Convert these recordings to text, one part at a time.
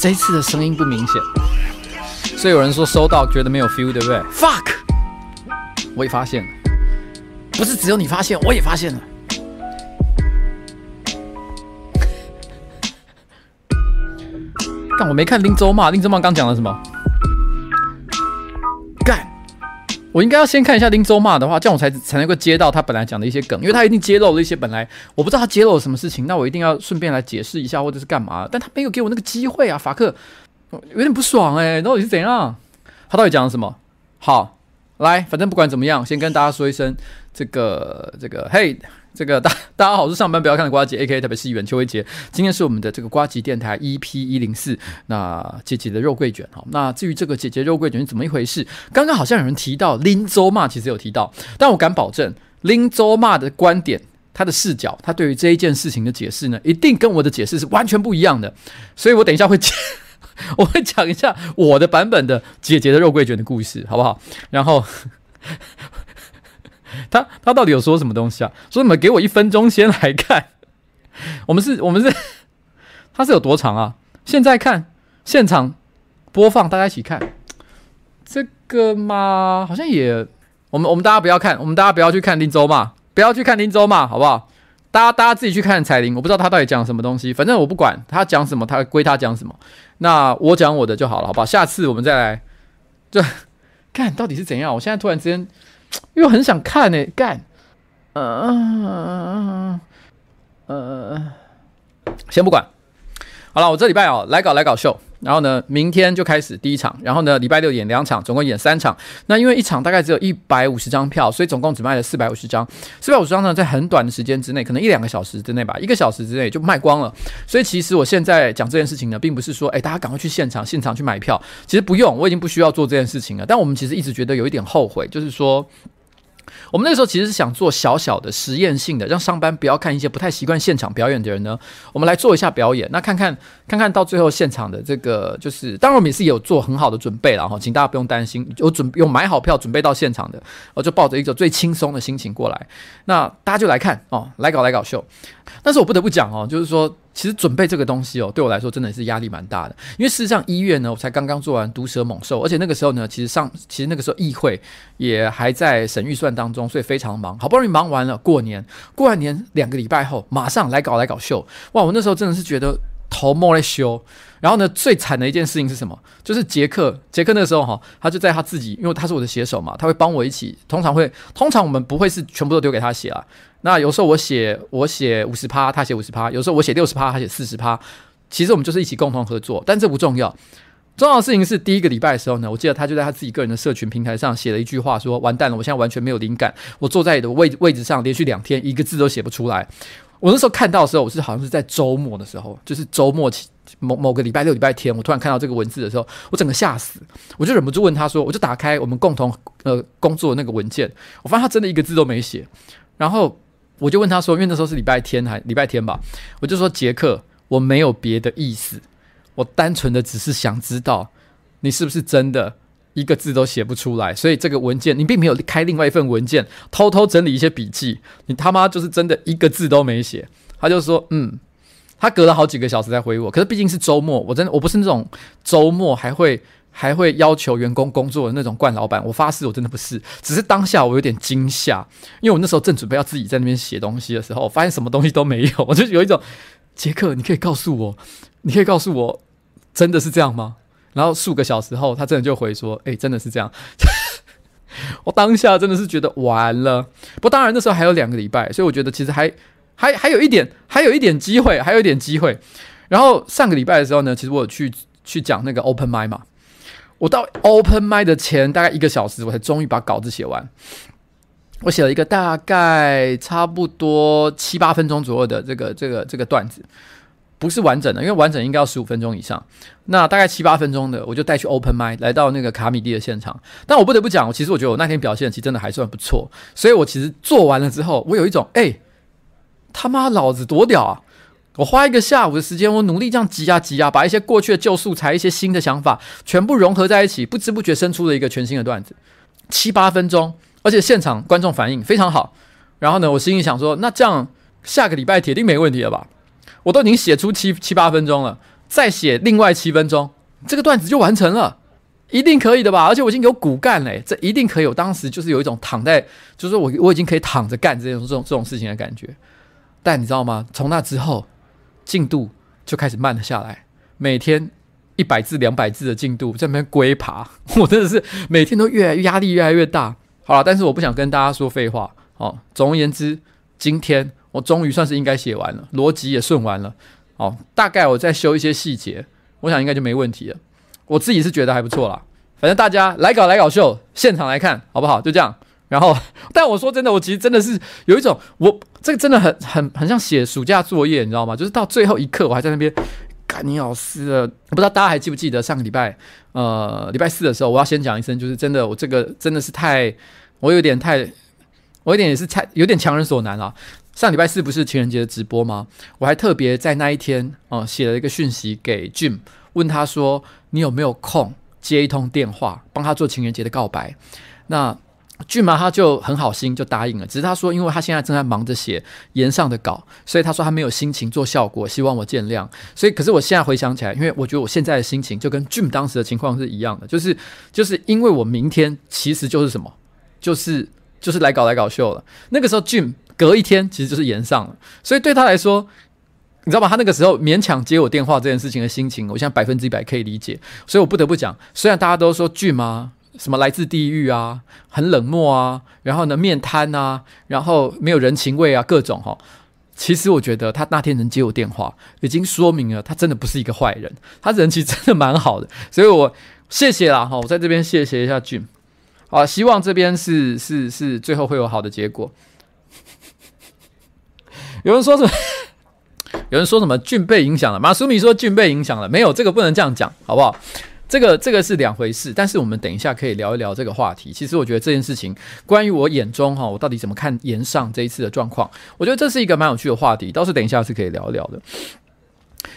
这一次的声音不明显，所以有人说收到觉得没有 feel，对不对？Fuck，我也发现了，不是只有你发现，我也发现了。但我没看林州骂，林州骂刚讲了什么？我应该要先看一下林州骂的话，这样我才才能够接到他本来讲的一些梗，因为他一定揭露了一些本来我不知道他揭露了什么事情，那我一定要顺便来解释一下或者是干嘛，但他没有给我那个机会啊，法克有点不爽哎、到底是怎样？他到底讲了什么？好，来，反正不管怎么样，先跟大家说一声，这个这个嘿。这个大大家好，我是上班不要看的瓜姐 A K，特别是议员邱威杰。今天是我们的这个瓜吉电台 E.P. 一零四，那姐姐的肉桂卷哈。那至于这个姐姐肉桂卷是怎么一回事？刚刚好像有人提到林州骂，其实有提到，但我敢保证林州骂的观点，他的视角，他对于这一件事情的解释呢，一定跟我的解释是完全不一样的。所以我等一下会讲，我会讲一下我的版本的姐姐的肉桂卷的故事，好不好？然后。他他到底有说什么东西啊？说你们给我一分钟先来看，我们是，我们是，他是有多长啊？现在看现场播放，大家一起看这个吗？好像也，我们我们大家不要看，我们大家不要去看林州骂，不要去看林州骂，好不好？大家大家自己去看彩铃，我不知道他到底讲什么东西，反正我不管他讲什么，他归他讲什么，那我讲我的就好了，好吧？下次我们再来，就干到底是怎样。我现在突然之间。又很想看呢、欸，干，嗯嗯嗯，先不管，好了，我这礼拜哦来搞来搞秀，然后呢，明天就开始第一场，然后呢，礼拜六演两场，总共演三场。那因为一场大概只有一百五十张票，所以总共只卖了四百五十张。四百五十张呢，在很短的时间之内，可能一两个小时之内吧，一个小时之内就卖光了。所以其实我现在讲这件事情呢，并不是说，哎，大家赶快去现场现场去买票，其实不用，我已经不需要做这件事情了。但我们其实一直觉得有一点后悔，就是说。我们那时候其实是想做小小的实验性的，让上班不要看一些不太习惯现场表演的人呢，我们来做一下表演，那看看看看到最后现场的这个就是，当然我们也是有做很好的准备了哈，请大家不用担心，有准有买好票准备到现场的，我就抱着一种最轻松的心情过来，那大家就来看哦，来搞来搞秀。但是我不得不讲哦，就是说。其实准备这个东西哦，对我来说真的是压力蛮大的。因为事实上，医院呢，我才刚刚做完毒蛇猛兽，而且那个时候呢，其实上其实那个时候议会也还在审预算当中，所以非常忙。好不容易忙完了，过年过完年两个礼拜后，马上来搞来搞秀。哇，我那时候真的是觉得头摸来修。然后呢，最惨的一件事情是什么？就是杰克，杰克那时候哈，他就在他自己，因为他是我的写手嘛，他会帮我一起。通常会，通常我们不会是全部都丢给他写啊。那有时候我写，我写五十趴，他写五十趴；有时候我写六十趴，他写四十趴。其实我们就是一起共同合作，但这不重要。重要的事情是第一个礼拜的时候呢，我记得他就在他自己个人的社群平台上写了一句话，说：“完蛋了，我现在完全没有灵感，我坐在你的位位置上连续两天一个字都写不出来。”我那时候看到的时候，我是好像是在周末的时候，就是周末起某某个礼拜六、礼拜天，我突然看到这个文字的时候，我整个吓死，我就忍不住问他说：“我就打开我们共同呃工作的那个文件，我发现他真的一个字都没写。”然后我就问他说：“因为那时候是礼拜天还礼拜天吧？”我就说：“杰克，我没有别的意思，我单纯的只是想知道你是不是真的。”一个字都写不出来，所以这个文件你并没有开另外一份文件，偷偷整理一些笔记，你他妈就是真的一个字都没写。他就说，嗯，他隔了好几个小时才回我，可是毕竟是周末，我真的我不是那种周末还会还会要求员工工作的那种惯老板，我发誓我真的不是，只是当下我有点惊吓，因为我那时候正准备要自己在那边写东西的时候，发现什么东西都没有，我就有一种，杰克，你可以告诉我，你可以告诉我，真的是这样吗？然后数个小时后，他真的就回说：“哎，真的是这样。”我当下真的是觉得完了。不当然那时候还有两个礼拜，所以我觉得其实还还还有一点，还有一点机会，还有一点机会。然后上个礼拜的时候呢，其实我有去去讲那个 open m i 嘛。我到 open mic 的前大概一个小时，我才终于把稿子写完。我写了一个大概差不多七八分钟左右的这个这个这个段子。不是完整的，因为完整应该要十五分钟以上。那大概七八分钟的，我就带去 open mic 来到那个卡米蒂的现场。但我不得不讲，我其实我觉得我那天表现其实真的还算不错。所以我其实做完了之后，我有一种哎、他妈老子多屌啊！我花一个下午的时间，我努力这样挤啊挤啊，把一些过去的旧素材、一些新的想法全部融合在一起，不知不觉生出了一个全新的段子。七八分钟，而且现场观众反应非常好。然后呢，我心里想说，那这样下个礼拜铁定没问题了吧？我都已经写出七七八分钟了，再写另外七分钟，这个段子就完成了，一定可以的吧？而且我已经有骨干嘞，这一定可以。我当时就是有一种躺在，就是我我已经可以躺着干这种这种这种事情的感觉。但你知道吗？从那之后，进度就开始慢了下来，每天一百字、两百字的进度在那边龟爬，我真的是每天都越来压力越来越大。好了，但是我不想跟大家说废话哦。总而言之，今天我终于算是应该写完了，逻辑也顺完了。哦，大概我再修一些细节，我想应该就没问题了。我自己是觉得还不错啦。反正大家来搞来搞秀，现场来看好不好？就这样。然后，但我说真的，我其实真的是有一种，我这个真的很很很像写暑假作业，你知道吗？就是到最后一刻，我还在那边干你老师了。不知道大家还记不记得上个礼拜，呃，礼拜四的时候，我要先讲一声，就是真的，我这个真的是太，我有点太，我有点也是太有点强人所难了。上礼拜四不是情人节的直播吗？我还特别在那一天，哦、写了一个讯息给 Jim，问他说，你有没有空接一通电话，帮他做情人节的告白？那。俊嘛，他就很好心，就答应了。只是他说，因为他现在正在忙着写炎上的稿，所以他说他没有心情做效果，希望我见谅。所以，可是我现在回想起来，因为我觉得我现在的心情就跟俊当时的情况是一样的，就是就是因为我明天其实就是什么，就是就是来搞来搞秀了。那个时候俊隔一天其实就是炎上了，所以对他来说，你知道吗？他那个时候勉强接我电话这件事情的心情，我现在百分之一百可以理解。所以我不得不讲，虽然大家都说俊嘛。什么来自地狱啊，很冷漠啊，然后呢面瘫啊，然后没有人情味啊，各种哈。其实我觉得他那天能接我电话，已经说明了他真的不是一个坏人，他人其实真的蛮好的。所以我谢谢啦哈，我在这边谢谢一下俊。好，希望这边是是是最后会有好的结果。有人说什么？有人说什么俊被影响了？马苏米说俊被影响了，没有这个不能这样讲，好不好？这个这个是两回事，但是我们等一下可以聊一聊这个话题。其实我觉得这件事情，关于我眼中哈，我到底怎么看炎上这一次的状况，我觉得这是一个蛮有趣的话题，倒是等一下是可以聊一聊的。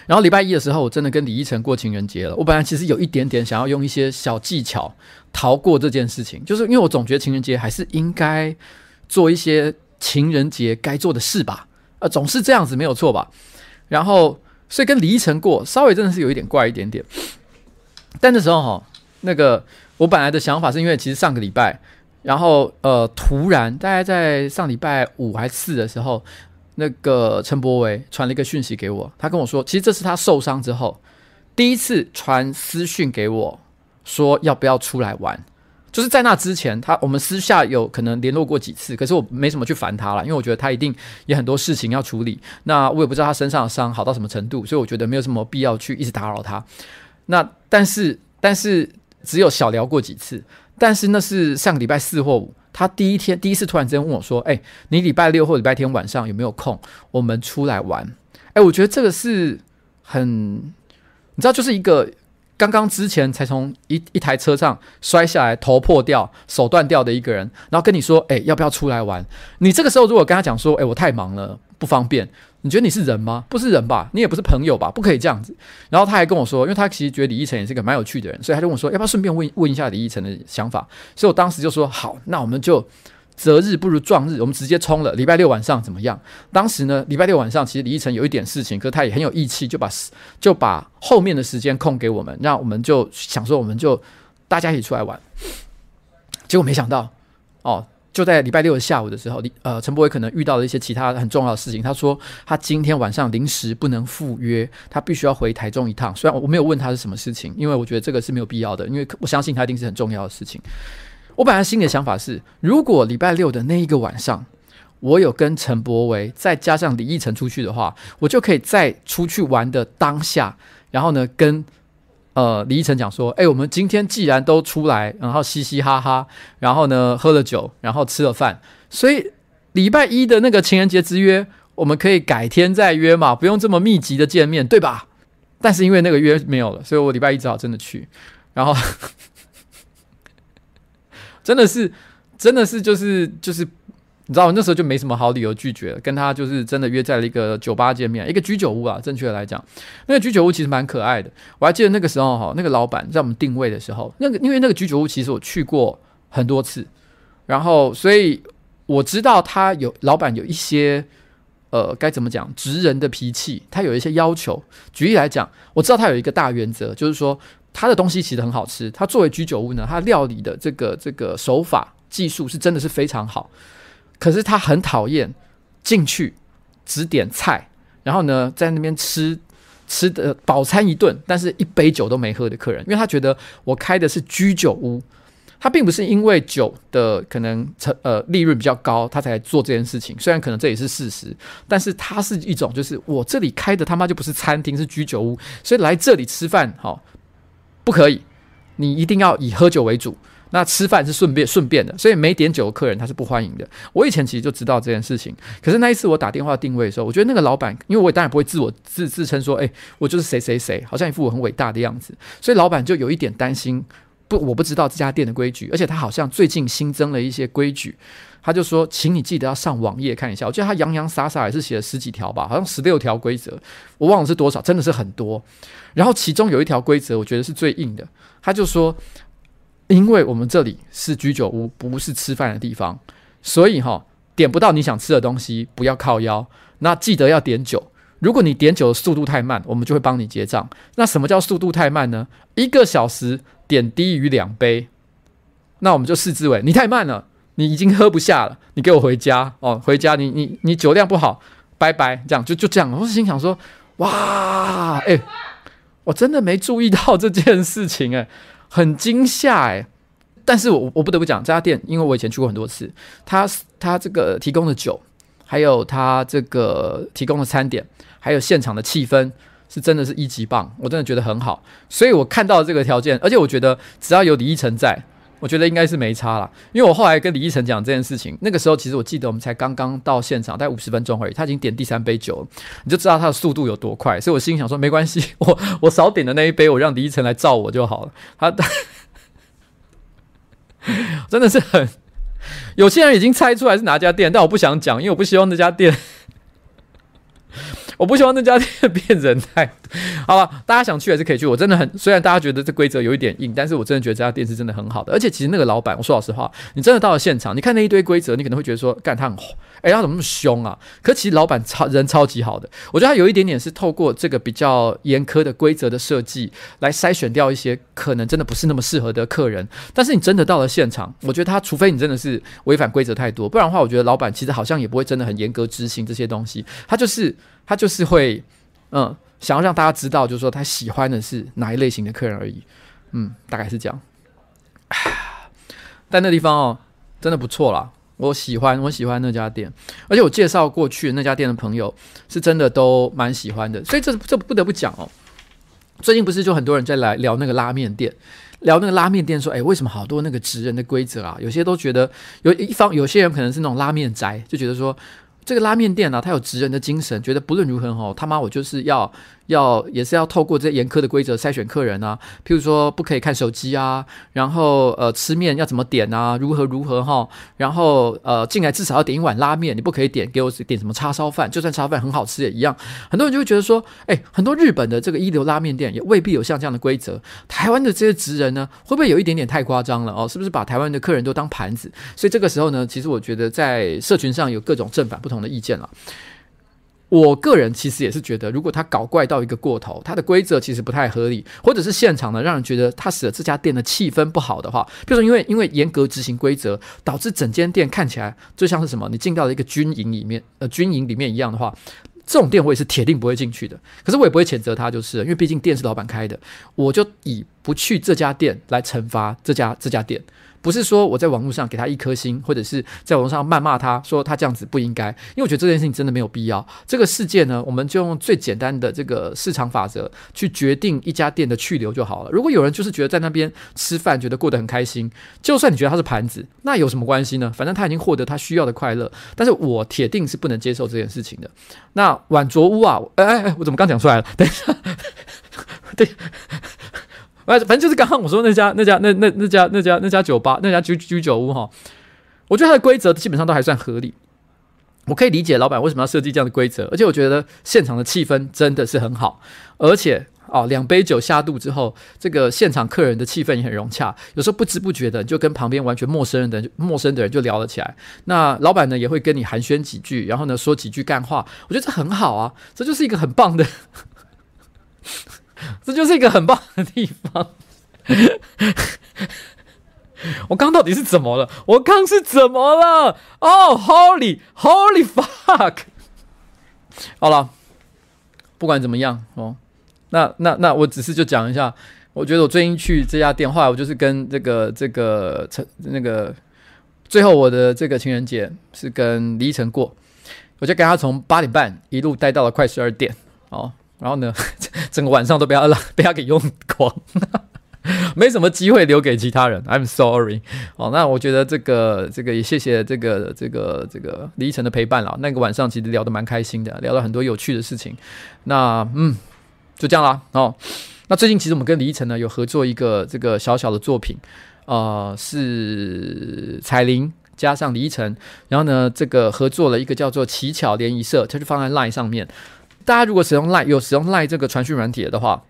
然后礼拜一的时候，我真的跟李依晨过情人节了。我本来其实有一点点想要用一些小技巧逃过这件事情，就是因为我总觉得情人节还是应该做一些情人节该做的事吧，呃，总是这样子没有错吧。然后所以跟李依晨过，稍微真的是有一点怪一点点。但那时候哈，那个我本来的想法是因为其实上个礼拜，然后呃突然大概在上礼拜五还是四的时候，那个陈柏维传了一个讯息给我，他跟我说，其实这是他受伤之后第一次传私讯给我，说要不要出来玩。就是在那之前，他我们私下有可能联络过几次，可是我没什么去烦他了，因为我觉得他一定有很多事情要处理。那我也不知道他身上的伤好到什么程度，所以我觉得没有什么必要去一直打扰他。那但是但是只有小聊过几次，但是那是上个礼拜四或五，他第一天第一次突然之间问我说：“哎、你礼拜六或礼拜天晚上有没有空？我们出来玩。”哎，我觉得这个是很，你知道，就是一个刚刚之前才从一一台车上摔下来，头破掉、手断掉的一个人，然后跟你说：“哎、要不要出来玩？”你这个时候如果跟他讲说：“哎、我太忙了，不方便。”你觉得你是人吗？不是人吧？你也不是朋友吧？不可以这样子。然后他还跟我说，因为他其实觉得李依晨也是个蛮有趣的人，所以他就跟我说，要不要顺便问问一下李依晨的想法？所以我当时就说好，那我们就择日不如撞日，我们直接冲了。礼拜六晚上怎么样？当时呢，礼拜六晚上其实李依晨有一点事情，可是他也很有义气，就把就把后面的时间空给我们，让我们就想说，我们就大家一起出来玩。结果没想到，哦。就在礼拜六的下午的时候，李呃，陈柏惟可能遇到了一些其他很重要的事情。他说他今天晚上临时不能赴约，他必须要回台中一趟。虽然我没有问他是什么事情，因为我觉得这个是没有必要的，因为我相信他一定是很重要的事情。我本来心里的想法是，如果礼拜六的那一个晚上，我有跟陈柏维再加上李奕晨出去的话，我就可以在出去玩的当下，然后呢跟。呃，李依晨讲说：“哎、我们今天既然都出来，然后嘻嘻哈哈，然后呢喝了酒，然后吃了饭，所以礼拜一的那个情人节之约，我们可以改天再约嘛，不用这么密集的见面，对吧？但是因为那个约没有了，所以我礼拜一只好真的去，然后 真的是，真的是，就是就是。”你知道，我那时候就没什么好理由拒绝，跟他就是真的约在了一个酒吧见面，一个居酒屋啊，正确的来讲，那个居酒屋其实蛮可爱的。我还记得那个时候哈，那个老板在我们定位的时候，那个因为那个居酒屋其实我去过很多次，然后所以我知道他有老板有一些呃该怎么讲，职人的脾气，他有一些要求。举例来讲，我知道他有一个大原则，就是说他的东西其实很好吃。他作为居酒屋呢，他料理的这个这个手法技术是真的是非常好。可是他很讨厌进去只点菜，然后呢在那边吃吃的饱餐一顿，但是一杯酒都没喝的客人，因为他觉得我开的是居酒屋。他并不是因为酒的可能成呃利润比较高，他才做这件事情。虽然可能这也是事实，但是他是一种就是我这里开的他妈就不是餐厅，是居酒屋，所以来这里吃饭好不可以，你一定要以喝酒为主。那吃饭是顺便顺便的，所以没点酒的客人他是不欢迎的。我以前其实就知道这件事情，可是那一次我打电话定位的时候，我觉得那个老板，因为我也当然不会自我自自称说，哎，我就是谁谁谁，好像一副我很伟大的样子，所以老板就有一点担心。不，我不知道这家店的规矩，而且他好像最近新增了一些规矩，他就说，请你记得要上网页看一下。我记得他洋洋洒洒也是写了十几条吧，好像十六条规则，我忘了是多少，真的是很多。然后其中有一条规则，我觉得是最硬的，他就说，因为我们这里是居酒屋，不是吃饭的地方，所以哈，点不到你想吃的东西，不要靠腰。那记得要点酒。如果你点酒的速度太慢，我们就会帮你结账。那什么叫速度太慢呢？一个小时点低于两杯，那我们就视之为你太慢了，你已经喝不下了，你给我回家哦，回家你你你酒量不好，拜拜，这样就就这样。我心想说，哇，哎，我真的没注意到这件事情，哎，很惊吓，哎。但是我我不得不讲这家店，因为我以前去过很多次，他他这个提供的酒，还有他这个提供的餐点。还有现场的气氛是真的是一级棒，我真的觉得很好，所以我看到这个条件，而且我觉得只要有李一成在，我觉得应该是没差啦。因为我后来跟李一成讲这件事情，那个时候其实我记得我们才刚刚到现场，大概五十分钟而已，他已经点第三杯酒了，你就知道他的速度有多快。所以我心想说，没关系，我 我少点的那一杯，我让李一成来照我就好了。他 真的是很，有些人已经猜出来是哪家店，但我不想讲，因为我不希望那家店。我不希望那家店变人太多，好吧？大家想去还是可以去。我真的很，虽然大家觉得这规则有一点硬，但是我真的觉得这家店是真的很好的。而且其实那个老板，我说老实话，你真的到了现场，你看那一堆规则，你可能会觉得说，干他很，哎，他怎么那么凶啊？可其实老板超人超级好的，我觉得他有一点点是透过这个比较严苛的规则的设计来筛选掉一些可能真的不是那么适合的客人。但是你真的到了现场，我觉得他除非你真的是违反规则太多，不然的话，我觉得老板其实好像也不会真的很严格执行这些东西。他就是。他就是会，嗯，想要让大家知道，就是说他喜欢的是哪一类型的客人而已，嗯，大概是这样。但那地方哦，真的不错啦，我喜欢，我喜欢那家店，而且我介绍过去那家店的朋友是真的都蛮喜欢的，所以这这不得不讲哦。最近不是就很多人在来聊那个拉面店，聊那个拉面店说，哎，为什么好多那个职人的规则啊？有些都觉得有一方，有些人可能是那种拉面宅，就觉得说。这个拉面店呢、啊，他有职人的精神，觉得不论如何吼，他妈我就是要。要也是要透过这严苛的规则筛选客人啊，譬如说不可以看手机啊，然后呃吃面要怎么点啊，如何如何哈，然后呃进来至少要点一碗拉面，你不可以点给我点什么叉烧饭，就算叉烧饭很好吃也一样。很多人就会觉得说，哎，很多日本的这个一流拉面店也未必有像这样的规则。台湾的这些职人呢，会不会有一点点太夸张了哦？是不是把台湾的客人都当盘子？所以这个时候呢，其实我觉得在社群上有各种正反不同的意见了。我个人其实也是觉得，如果他搞怪到一个过头，他的规则其实不太合理，或者是现场呢让人觉得他使得这家店的气氛不好的话，比如说因为因为严格执行规则，导致整间店看起来就像是什么，你进到了一个军营里面，呃，军营里面一样的话，这种店我也是铁定不会进去的。可是我也不会谴责他，就是因为毕竟店是老板开的，我就以不去这家店来惩罚这家这家店。不是说我在网络上给他一颗星，或者是在网络上谩骂他说他这样子不应该，因为我觉得这件事情真的没有必要。这个世界呢，我们就用最简单的这个市场法则去决定一家店的去留就好了。如果有人就是觉得在那边吃饭觉得过得很开心，就算你觉得他是盘子，那有什么关系呢？反正他已经获得他需要的快乐。但是我铁定是不能接受这件事情的。那晚酌屋啊，哎哎哎，我怎么刚讲出来了？等一下，对。反正就是刚刚我说那家那家那那那家那家那家酒吧那家居居酒屋哈，我觉得它的规则基本上都还算合理，我可以理解老板为什么要设计这样的规则，而且我觉得现场的气氛真的是很好，而且哦，两杯酒下肚之后，这个现场客人的气氛也很融洽。有时候不知不觉的就跟旁边完全陌生人的陌生的人就聊了起来。那老板呢也会跟你寒暄几句，然后呢说几句干话。我觉得这很好啊，这就是一个很棒的，这就是一个很棒的地方。我刚到底是怎么了？我刚是怎么了？哦、，Holy，Holy fuck！好了，不管怎么样哦，那那那我只是就讲一下，我觉得我最近去这家店，后来我就是跟这个这个陈那个，最后我的这个情人节是跟李依晨过，我就跟他从八点半一路待到了快十二点哦，然后呢，整个晚上都被他 被他给用光。没什么机会留给其他人，I'm sorry。哦，那我觉得这个这个也谢谢这个这个这个李依晨的陪伴了。那个晚上其实聊得蛮开心的，聊了很多有趣的事情。那嗯，就这样啦。哦，那最近其实我们跟李依晨呢有合作一个这个小小的作品，呃，是彩铃加上李依晨，然后呢这个合作了一个叫做奇巧联谊社，它就放在 Line 上面。大家如果使用 Line 有使用 Line 这个传讯软体的话。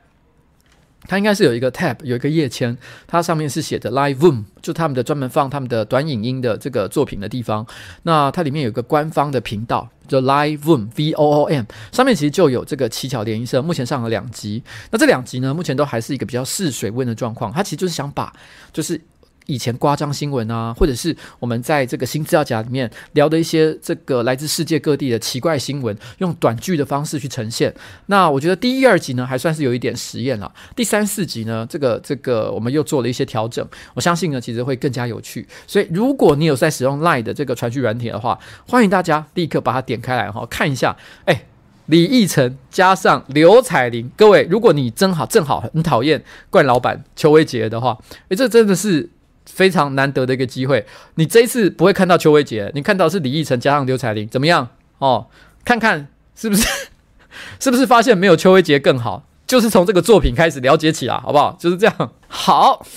它应该是有一个 tab，有一个页签，它上面是写的 Live Room，就他们的专门放他们的短影音的这个作品的地方。那它里面有一个官方的频道，叫 Live Room V O O M，上面其实就有这个七巧联谊社，目前上了两集。那这两集呢，目前都还是一个比较试水温的状况。它其实就是想把，就是。以前夸张新闻啊，或者是我们在这个新资料夹里面聊的一些这个来自世界各地的奇怪新闻，用短剧的方式去呈现。那我觉得第一、二集呢，还算是有一点实验了。第三、四集呢，这个这个我们又做了一些调整。我相信呢，其实会更加有趣。所以，如果你有在使用 Line 的这个传讯软体的话，欢迎大家立刻把它点开来哈，看一下。哎，李义成加上刘彩玲，各位，如果你正好正好很讨厌冠老板邱威杰的话，哎，这真的是。非常难得的一个机会，你这一次不会看到邱威杰，你看到是李义成加上刘彩玲，怎么样？哦，看看是不是，是不是发现没有邱威杰更好？就是从这个作品开始了解起来，好不好？就是这样。好，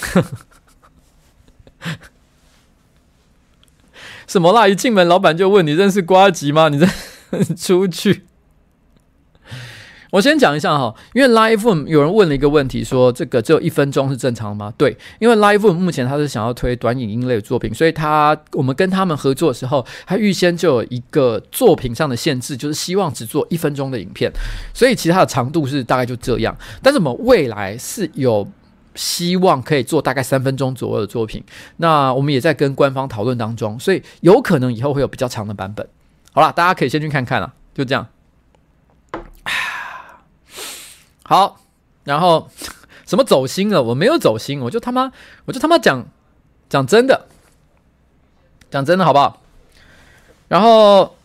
什么啦？一进门，老板就问你认识瓜吉吗？你这 出去。我先讲一下哈，因为 Live Room 有人问了一个问题，说这个只有一分钟是正常的吗？对，因为 Live Room 目前他是想要推短影音类的作品，所以他我们跟他们合作的时候，他预先就有一个作品上的限制，就是希望只做一分钟的影片，所以其他的长度是大概就这样。但是我们未来是有希望可以做大概三分钟左右的作品，那我们也在跟官方讨论当中，所以有可能以后会有比较长的版本。好了，大家可以先去看看了，就这样。好，然后 什么走心了？我没有走心，我就他妈，我就他妈讲讲真的，讲真的好不好？然后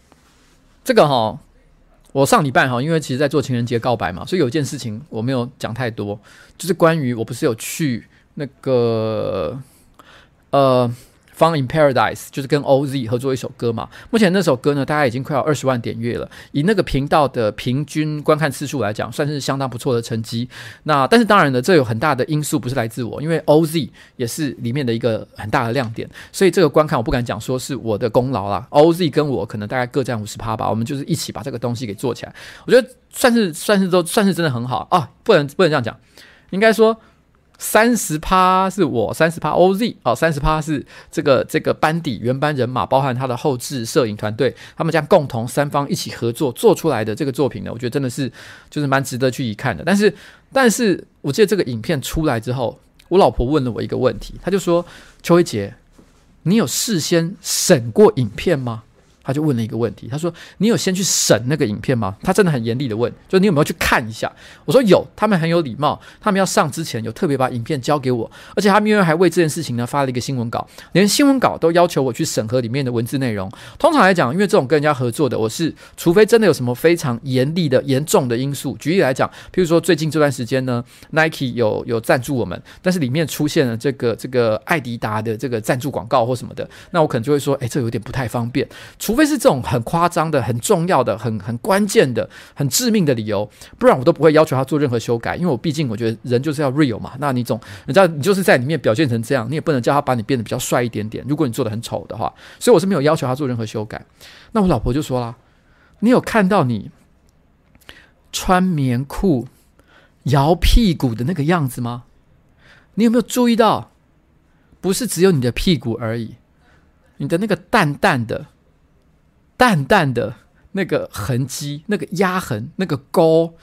这个哈，我上礼拜哈，因为其实在做情人节告白嘛，所以有件事情我没有讲太多，就是关于我不是有去那个呃。In Paradise 就是跟 OZ 合作一首歌嘛，目前那首歌呢，大概已经快要二十万点阅了，以那个频道的平均观看次数来讲，算是相当不错的成绩。那但是当然呢，这有很大的因素不是来自我，因为 OZ 也是里面的一个很大的亮点，所以这个观看我不敢讲说是我的功劳啦。OZ 跟我可能大概各占五十趴吧，我们就是一起把这个东西给做起来，我觉得算是算是都算是真的很好啊，不能不能这样讲，应该说。三十趴是我，三十趴 OZ 哦，三十趴是这个这个班底原班人马，包含他的后置摄影团队，他们将共同三方一起合作做出来的这个作品呢，我觉得真的是就是蛮值得去一看的。但是，但是我记得这个影片出来之后，我老婆问了我一个问题，她就说：“邱威杰，你有事先审过影片吗？”他就问了一个问题，他说：“你有先去审那个影片吗？”他真的很严厉的问，就你有没有去看一下？我说有，他们很有礼貌，他们要上之前有特别把影片交给我，而且他们因为还为这件事情呢发了一个新闻稿，连新闻稿都要求我去审核里面的文字内容。通常来讲，因为这种跟人家合作的，我是除非真的有什么非常严厉的、严重的因素。举例来讲，譬如说最近这段时间呢，Nike 有有赞助我们，但是里面出现了这个这个艾迪达的这个赞助广告或什么的，那我可能就会说，哎，这有点不太方便。除除非是这种很夸张的、很重要的、很很关键的、很致命的理由，不然我都不会要求他做任何修改。因为我毕竟我觉得人就是要 real 嘛。那你总，你知道你就是在里面表现成这样，你也不能叫他把你变得比较帅一点点。如果你做的很丑的话，所以我是没有要求他做任何修改。那我老婆就说啦：“你有看到你穿棉裤，摇屁股的那个样子吗？你有没有注意到？不是只有你的屁股而已，你的那个淡淡的、淡淡的那个痕迹、那个压痕、那个沟、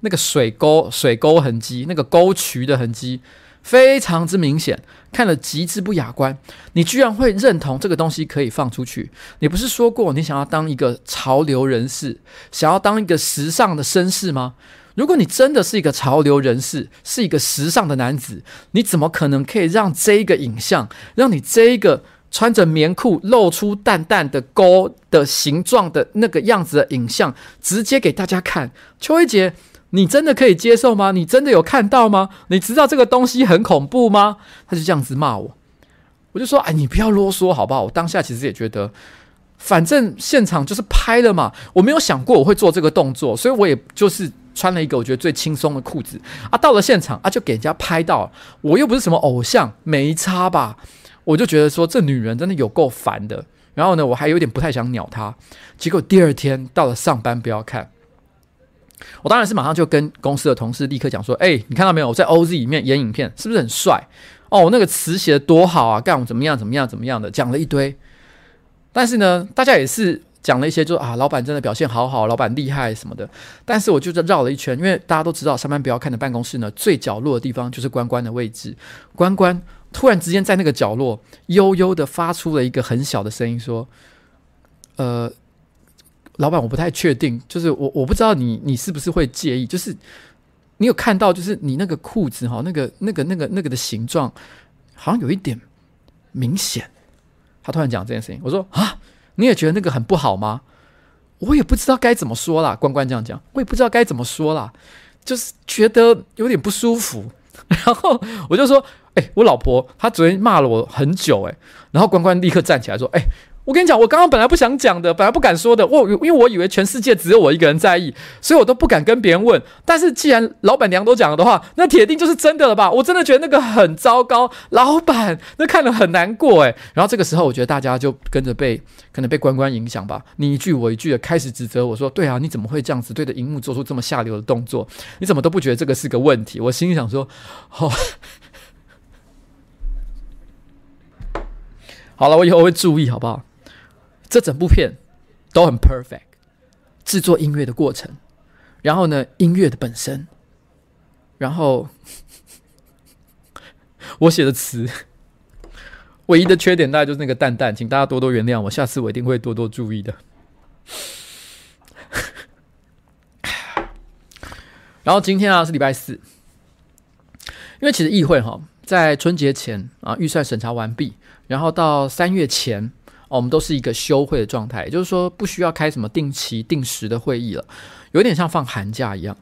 那个水沟、水沟痕迹、那个沟渠的痕迹，非常之明显，看了极致不雅观。你居然会认同这个东西可以放出去？你不是说过你想要当一个潮流人士，想要当一个时尚的绅士吗？如果你真的是一个潮流人士，是一个时尚的男子，你怎么可能可以让这一个影像，让你这一个穿着棉裤露出淡淡的沟的形状的那个样子的影像，直接给大家看？邱威杰，你真的可以接受吗？你真的有看到吗？你知道这个东西很恐怖吗？他就这样子骂我，我就说：哎，你不要啰嗦好不好？我当下其实也觉得，反正现场就是拍了嘛，我没有想过我会做这个动作，所以我也就是。穿了一个我觉得最轻松的裤子啊，到了现场啊，就给人家拍到。我又不是什么偶像，没差吧？我就觉得说这女人真的有够烦的。然后呢，我还有点不太想鸟她。结果第二天到了上班，不要看，我当然是马上就跟公司的同事立刻讲说：“哎，你看到没有？我在 OZ 里面演影片，是不是很帅？哦，那个词写的多好啊，干我怎么样怎么样怎么样的，讲了一堆。但是呢，大家也是。”讲了一些就，啊，老板真的表现好好，老板厉害什么的。但是我就绕了一圈，因为大家都知道，上班不要看的办公室呢，最角落的地方就是关关的位置。关关突然之间在那个角落，悠悠的发出了一个很小的声音，说：“呃，老板，我不太确定，就是我我不知道你你是不是会介意，就是你有看到，就是你那个裤子哈，那个那个那个那个的形状，好像有一点明显。”他突然讲这件事情，我说啊。你也觉得那个很不好吗？我也不知道该怎么说啦。关关这样讲，我也不知道该怎么说啦，就是觉得有点不舒服。然后我就说：“哎、我老婆她昨天骂了我很久、欸，哎。”然后关关立刻站起来说：“哎、”我跟你讲，我刚刚本来不想讲的，本来不敢说的。我因为我以为全世界只有我一个人在意，所以我都不敢跟别人问。但是既然老板娘都讲了的话，那铁定就是真的了吧？我真的觉得那个很糟糕，老板那看了很难过诶。然后这个时候，我觉得大家就跟着被可能被关关影响吧，你一句我一句的开始指责我说：“对啊，你怎么会这样子对着荧幕做出这么下流的动作？你怎么都不觉得这个是个问题？”我心里想说：“哦，好了，我以后会注意，好不好？”这整部片都很 perfect，制作音乐的过程，然后呢，音乐的本身，然后 我写的词，唯一的缺点大概就是那个蛋蛋，请大家多多原谅我，下次我一定会多多注意的。然后今天啊是礼拜四，因为其实议会哈在春节前啊预算审查完毕，然后到三月前。我们都是一个休会的状态，也就是说不需要开什么定期定时的会议了，有点像放寒假一样。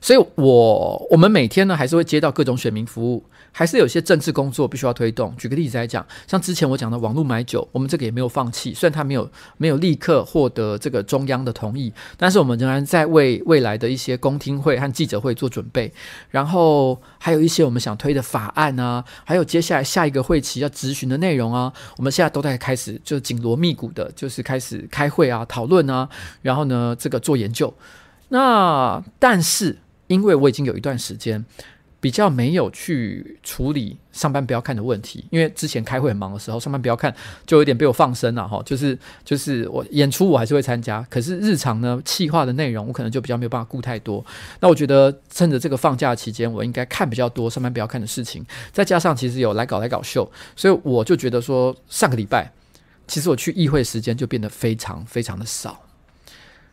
所以我，我们每天呢还是会接到各种选民服务。还是有些政治工作必须要推动。举个例子来讲，像之前我讲的网络买酒，我们这个也没有放弃。虽然它没有没有立刻获得这个中央的同意，但是我们仍然在为未来的一些公听会和记者会做准备。然后还有一些我们想推的法案啊，还有接下来下一个会期要质询的内容啊，我们现在都在开始就紧锣密鼓的，就是开始开会啊、讨论啊，然后呢这个做研究。那但是因为我已经有一段时间。比较没有去处理上班不要看的问题，因为之前开会很忙的时候，上班不要看就有点被我放生了哈。就是就是我演出我还是会参加，可是日常呢企划的内容我可能就比较没有办法顾太多。那我觉得趁着这个放假期间，我应该看比较多上班不要看的事情，再加上其实有来搞来搞秀，所以我就觉得说上个礼拜其实我去议会时间就变得非常非常的少，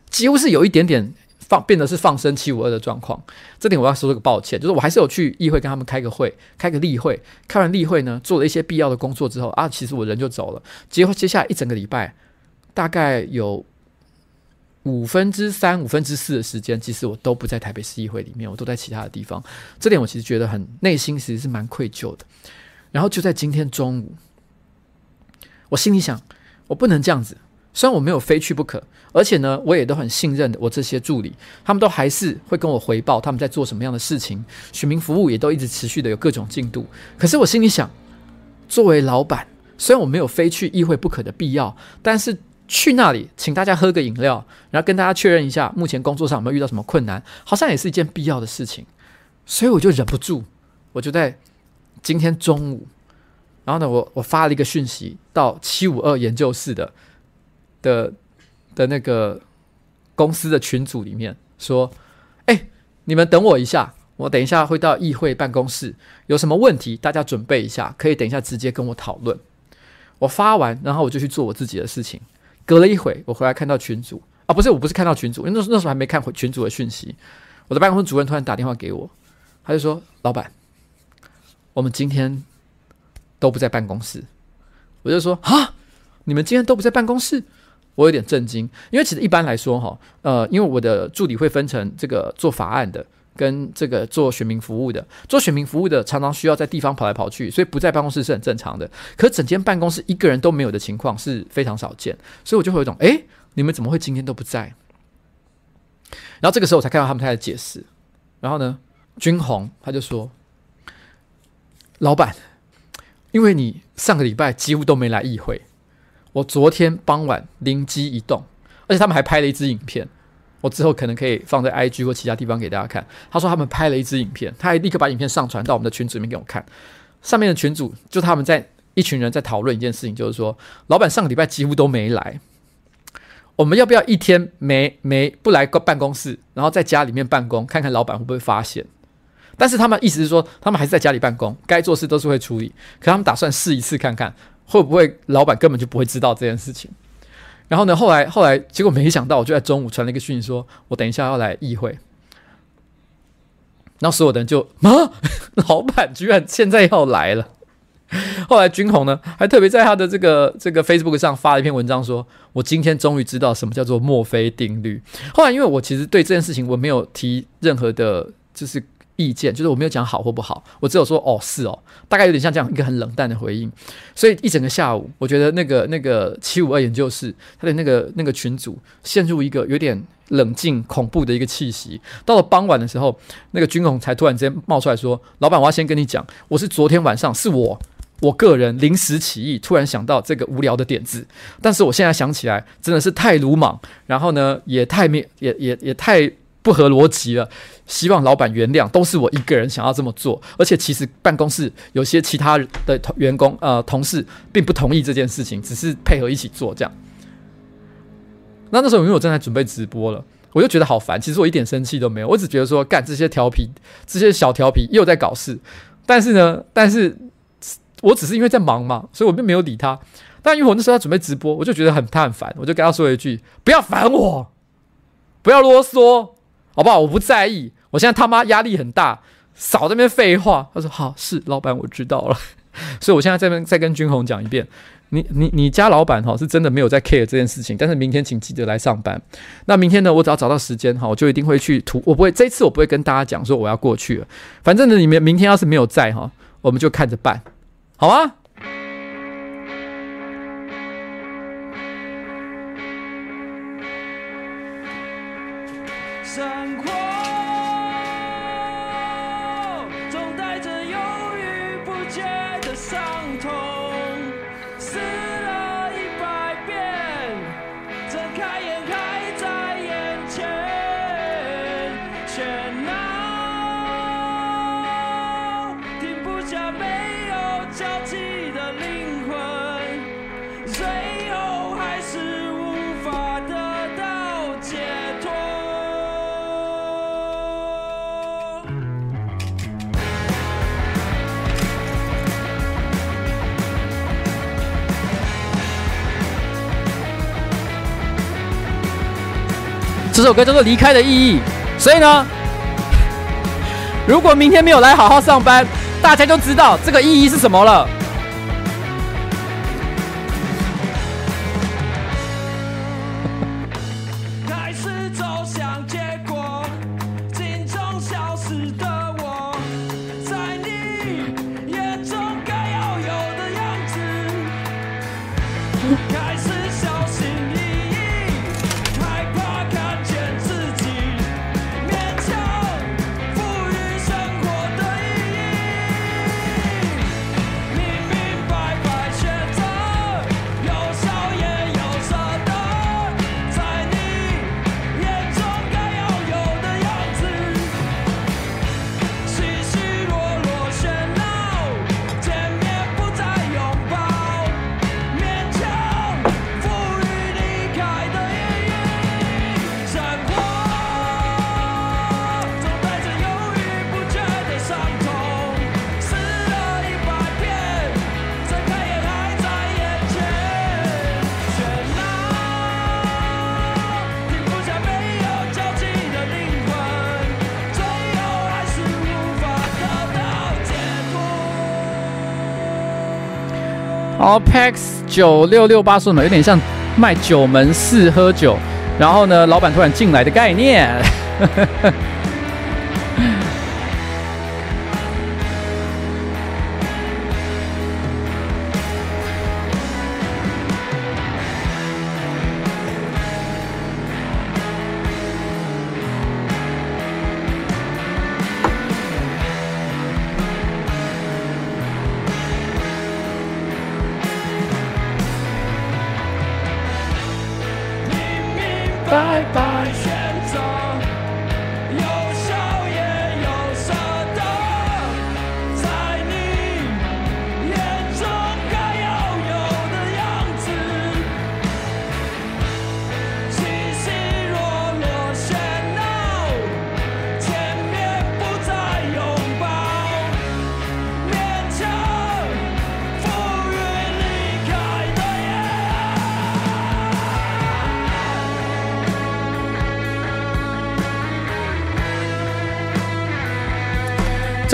几乎是有一点点。放变得是放生七五二的状况，这点我要说这个抱歉，就是我还是有去议会跟他们开个会，开个例会，开完例会呢，做了一些必要的工作之后啊，其实我人就走了。结果接下来一整个礼拜，大概有五分之三、五分之四的时间，其实我都不在台北市议会里面，我都在其他的地方。这点我其实觉得很内心其实是蛮愧疚的。然后就在今天中午，我心里想，我不能这样子。虽然我没有非去不可，而且呢，我也都很信任我这些助理，他们都还是会跟我回报他们在做什么样的事情，选民服务也都一直持续的有各种进度。可是我心里想，作为老板，虽然我没有非去议会不可的必要，但是去那里请大家喝个饮料，然后跟大家确认一下目前工作上有没有遇到什么困难，好像也是一件必要的事情。所以我就忍不住，我就在今天中午，然后呢，我我发了一个讯息到七五二研究室的的的那个公司的群组里面，说：“哎，你们等我一下，我等一下会到议会办公室，有什么问题大家准备一下，可以等一下直接跟我讨论。”我发完，然后我就去做我自己的事情。隔了一会，我回来看到群组啊，不是，我不是看到群组，因为那那时候还没看回群组的讯息。我的办公室主任突然打电话给我。他就说：“老板，我们今天都不在办公室。”我就说：“啊，你们今天都不在办公室？”我有点震惊，因为其实一般来说，哈，呃，因为我的助理会分成这个做法案的，跟这个做选民服务的。做选民服务的常常需要在地方跑来跑去，所以不在办公室是很正常的。可整间办公室一个人都没有的情况是非常少见，所以我就会有一种：“诶，你们怎么会今天都不在？”然后这个时候我才看到他们开始解释，然后呢？军宏他就说：“老板，因为你上个礼拜几乎都没来议会，我昨天傍晚灵机一动，而且他们还拍了一支影片，我之后可能可以放在 IG 或其他地方给大家看。他说他们拍了一支影片，他还立刻把影片上传到我们的群组里面给我看。上面的群主就他们在一群人在讨论一件事情，就是说老板上个礼拜几乎都没来。”我们要不要一天没没不来办公室，然后在家里面办公，看看老板会不会发现？但是他们意思是说，他们还是在家里办公，该做事都是会处理。可他们打算试一次看看，会不会老板根本就不会知道这件事情。然后呢，后来后来结果没想到，我就在中午传了一个讯息，说我等一下要来议会。然后所有的人就啊，老板居然现在要来了。后来军宏呢，还特别在他的这个这个 Facebook 上发了一篇文章，说我今天终于知道什么叫做墨菲定律。后来因为我其实对这件事情我没有提任何的，就是。意见就是我没有讲好或不好，我只有说哦是哦，大概有点像这样一个很冷淡的回应。所以一整个下午，我觉得那个那个七五二研究室他的那个那个群组陷入一个有点冷静恐怖的一个气息。到了傍晚的时候，那个军统才突然之间冒出来说：“老板，我要先跟你讲，我是昨天晚上是我我个人临时起意，突然想到这个无聊的点子，但是我现在想起来真的是太鲁莽，然后呢也太没也也也太。”不合逻辑了，希望老板原谅，都是我一个人想要这么做，而且其实办公室有些其他的员工呃同事并不同意这件事情，只是配合一起做这样。那那时候因为我正在准备直播了，我就觉得好烦。其实我一点生气都没有，我只觉得说干这些调皮，这些小调皮又在搞事。但是呢，但是我只是因为在忙嘛，所以我并没有理他。但因为我那时候要准备直播，我就觉得很他很烦，我就跟他说一句：不要烦我，不要啰嗦。好不好？我不在意。我现在他妈压力很大，少在那边废话。他说：“好，是老板，我知道了。”所以，我现在这边再跟军宏讲一遍：你、你、你家老板哈是真的没有在 care 这件事情。但是明天请记得来上班。那明天呢？我只要找到时间哈，我就一定会去图。我不会这一次，我不会跟大家讲说我要过去了。反正呢，你们明天要是没有在哈，我们就看着办，好吗？这首歌叫做《离开的意义》，所以呢，如果明天没有来好好上班，大家就知道这个意义是什么了。后，Pax 九六六八说什么？有点像卖九门市喝酒，然后呢，老板突然进来的概念。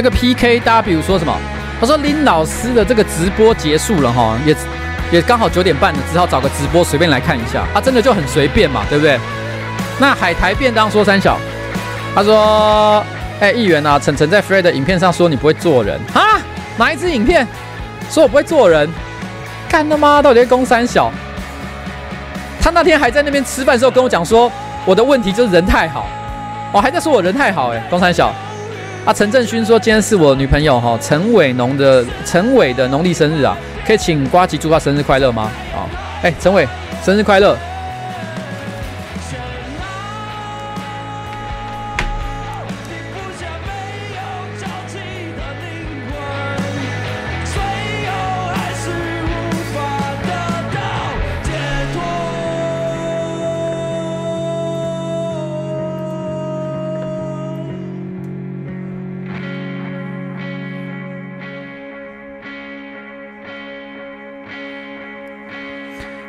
这个 PKW 说什么？他说林老师的这个直播结束了哈，也也刚好九点半了，只好找个直播随便来看一下。他、啊、真的就很随便嘛，对不对？那海苔便当说三小，他说：哎，议员啊，晨晨在 Fred 的影片上说你不会做人啊？哪一支影片说我不会做人？干他妈到底在攻三小？他那天还在那边吃饭时候跟我讲说，我的问题就是人太好，哦、还在说我人太好哎，攻三小。啊，陈正勋说今天是我女朋友哈陈伟农的陈伟的农历生日啊，可以请瓜吉祝他生日快乐吗？啊，哎，陈伟生日快乐。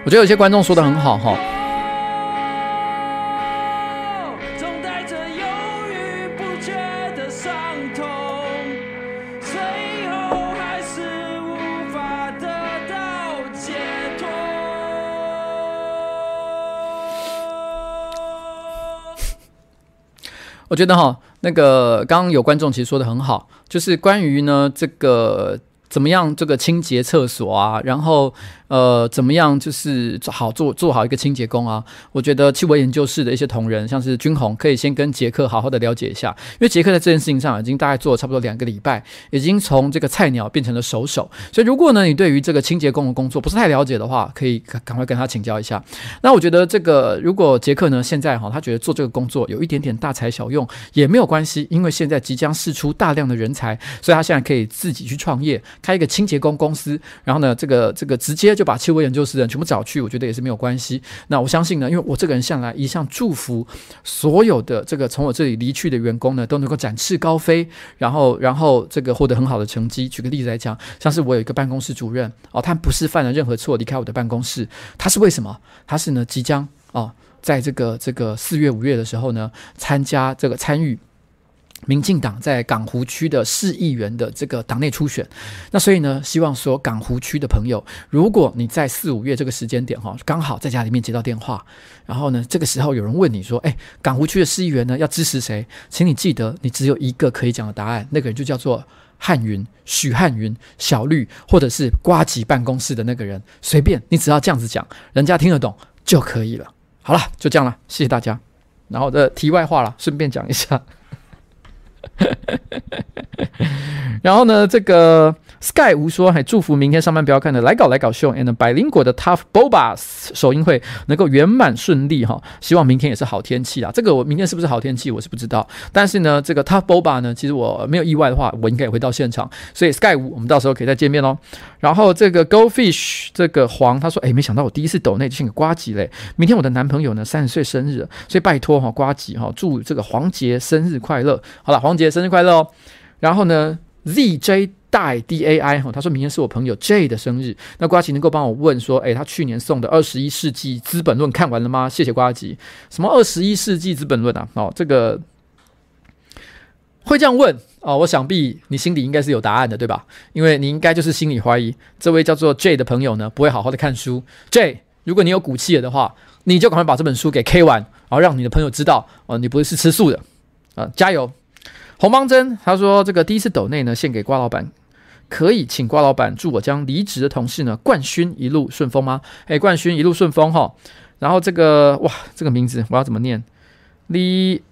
我觉得有些观众说的很好哈。我觉得哈，那个刚刚有观众其实说的很好，就是关于呢这个怎么样这个清洁厕所啊，然后。呃，怎么样？就是好做做好一个清洁工啊！我觉得气味研究室的一些同仁，像是君宏，可以先跟杰克好好的了解一下，因为杰克在这件事情上已经大概做了差不多两个礼拜，已经从这个菜鸟变成了熟手。所以，如果呢你对于这个清洁工的工作不是太了解的话，可以赶快跟他请教一下。那我觉得这个如果杰克呢现在哈，他觉得做这个工作有一点点大材小用也没有关系，因为现在即将试出大量的人才，所以他现在可以自己去创业，开一个清洁工公司，然后呢这个这个直接。就把七位研究室的人全部找去，我觉得也是没有关系。那我相信呢，因为我这个人向来一向祝福所有的这个从我这里离去的员工呢，都能够展翅高飞，然后然后这个获得很好的成绩。举个例子来讲，像是我有一个办公室主任哦，他不是犯了任何错离开我的办公室，他是为什么？他是呢即将哦，在这个这个四月五月的时候呢，参加这个参与。民进党在港湖区的市议员的这个党内初选，那所以呢，希望说港湖区的朋友，如果你在四五月这个时间点哈，刚好在家里面接到电话，然后呢，这个时候有人问你说，哎，港湖区的市议员呢要支持谁？请你记得，你只有一个可以讲的答案，那个人就叫做汉云、许汉云、小绿，或者是瓜吉办公室的那个人，随便你只要这样子讲，人家听得懂就可以了。好了，就这样了，谢谢大家。然后的题外话了，顺便讲一下。然后呢，这个 Sky 无说还祝福明天上班不要看的来搞来搞秀，and 百灵果的 Tough Boba 首映会能够圆满顺利哈，希望明天也是好天气啊。这个我明天是不是好天气，我是不知道。但是呢，这个 Tough Boba 呢，其实我没有意外的话，我应该也会到现场。所以 Sky 无，我们到时候可以再见面喽。然后这个 Go Fish 这个黄他说，哎，没想到我第一次抖内就献给瓜吉嘞。明天我的男朋友呢三十岁生日，所以拜托哈瓜吉哈，祝这个黄杰生日快乐。好了，王杰生日快乐哦。然后呢，ZJ 大 DAI 哈，他说明天是我朋友 J 的生日，那瓜吉能够帮我问说，诶，他去年送的《二十一世纪资本论》看完了吗？谢谢瓜吉。什么《二十一世纪资本论》啊？哦，这个会这样问哦，我想必你心里应该是有答案的，对吧？因为你应该就是心里怀疑这位叫做 J 的朋友呢，不会好好的看书。J，如果你有骨气了的话，你就赶快把这本书给 K 完，然后让你的朋友知道哦，你不是吃素的啊、呃，加油！红芒针他说这个第一次抖内呢，献给瓜老板，可以请瓜老板祝我将离职的同事呢冠勋一路顺风吗？哎，冠勋一路顺风哈。然后这个哇，这个名字我要怎么念？Li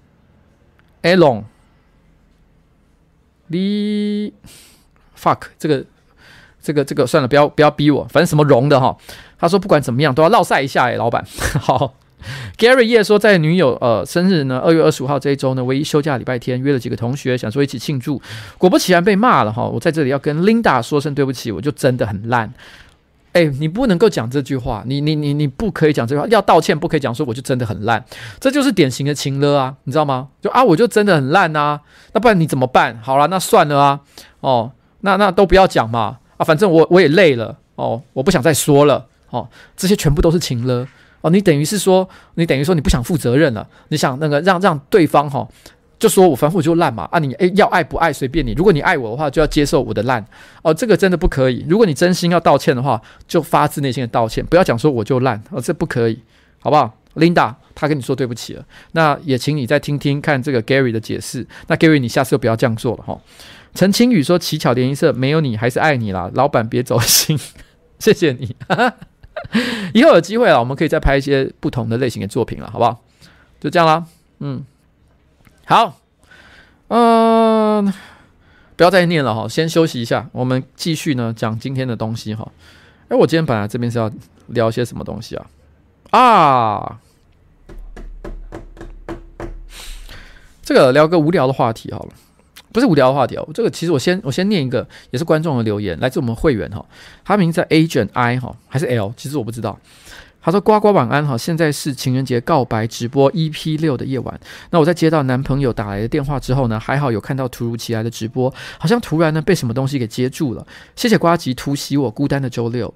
Elon。你 fuck 这个这个这个算了，不要不要逼我，反正什么荣的哈。他说不管怎么样都要绕赛一下哎，老板。好 Gary 叶说在女友呃生日呢，二月二十五号这一周呢，唯一休假礼拜天，约了几个同学想说一起庆祝，果不其然被骂了哈。我在这里要跟 Linda 说声对不起，我就真的很烂。哎，你不能够讲这句话，你你你你不可以讲这句话，要道歉不可以讲说我就真的很烂，这就是典型的情勒啊，你知道吗？就啊，我就真的很烂啊，那不然你怎么办？好了，那算了啊，哦，那那都不要讲嘛，啊，反正我我也累了，哦，我不想再说了，哦，这些全部都是情了，哦，你等于是说，你等于说你不想负责任了，你想那个让让对方哈。就说我反正我就烂嘛啊你诶要爱不爱随便你，如果你爱我的话就要接受我的烂哦，这个真的不可以。如果你真心要道歉的话，就发自内心的道歉，不要讲说我就烂哦，这不可以，好不好？Linda 他跟你说对不起了，那也请你再听听看这个 Gary 的解释。那 Gary 你下次就不要这样做了哈。陈清宇说乞巧联谊社没有你还是爱你啦，老板别走心，谢谢你。以后有机会了，我们可以再拍一些不同的类型的作品了，好不好？就这样啦，嗯。好，嗯、不要再念了哈，先休息一下，我们继续呢讲今天的东西哈。哎，我今天本来这边是要聊些什么东西啊？啊，这个聊个无聊的话题好了，不是无聊的话题哦。这个其实我先我先念一个，也是观众的留言，来自我们会员哈，他名字叫 Agent I 哈，还是 L？其实我不知道。他说：“呱呱晚安哈，现在是情人节告白直播 EP 六的夜晚。那我在接到男朋友打来的电话之后呢，还好有看到突如其来的直播，好像突然呢被什么东西给接住了。谢谢呱吉突袭我孤单的周六。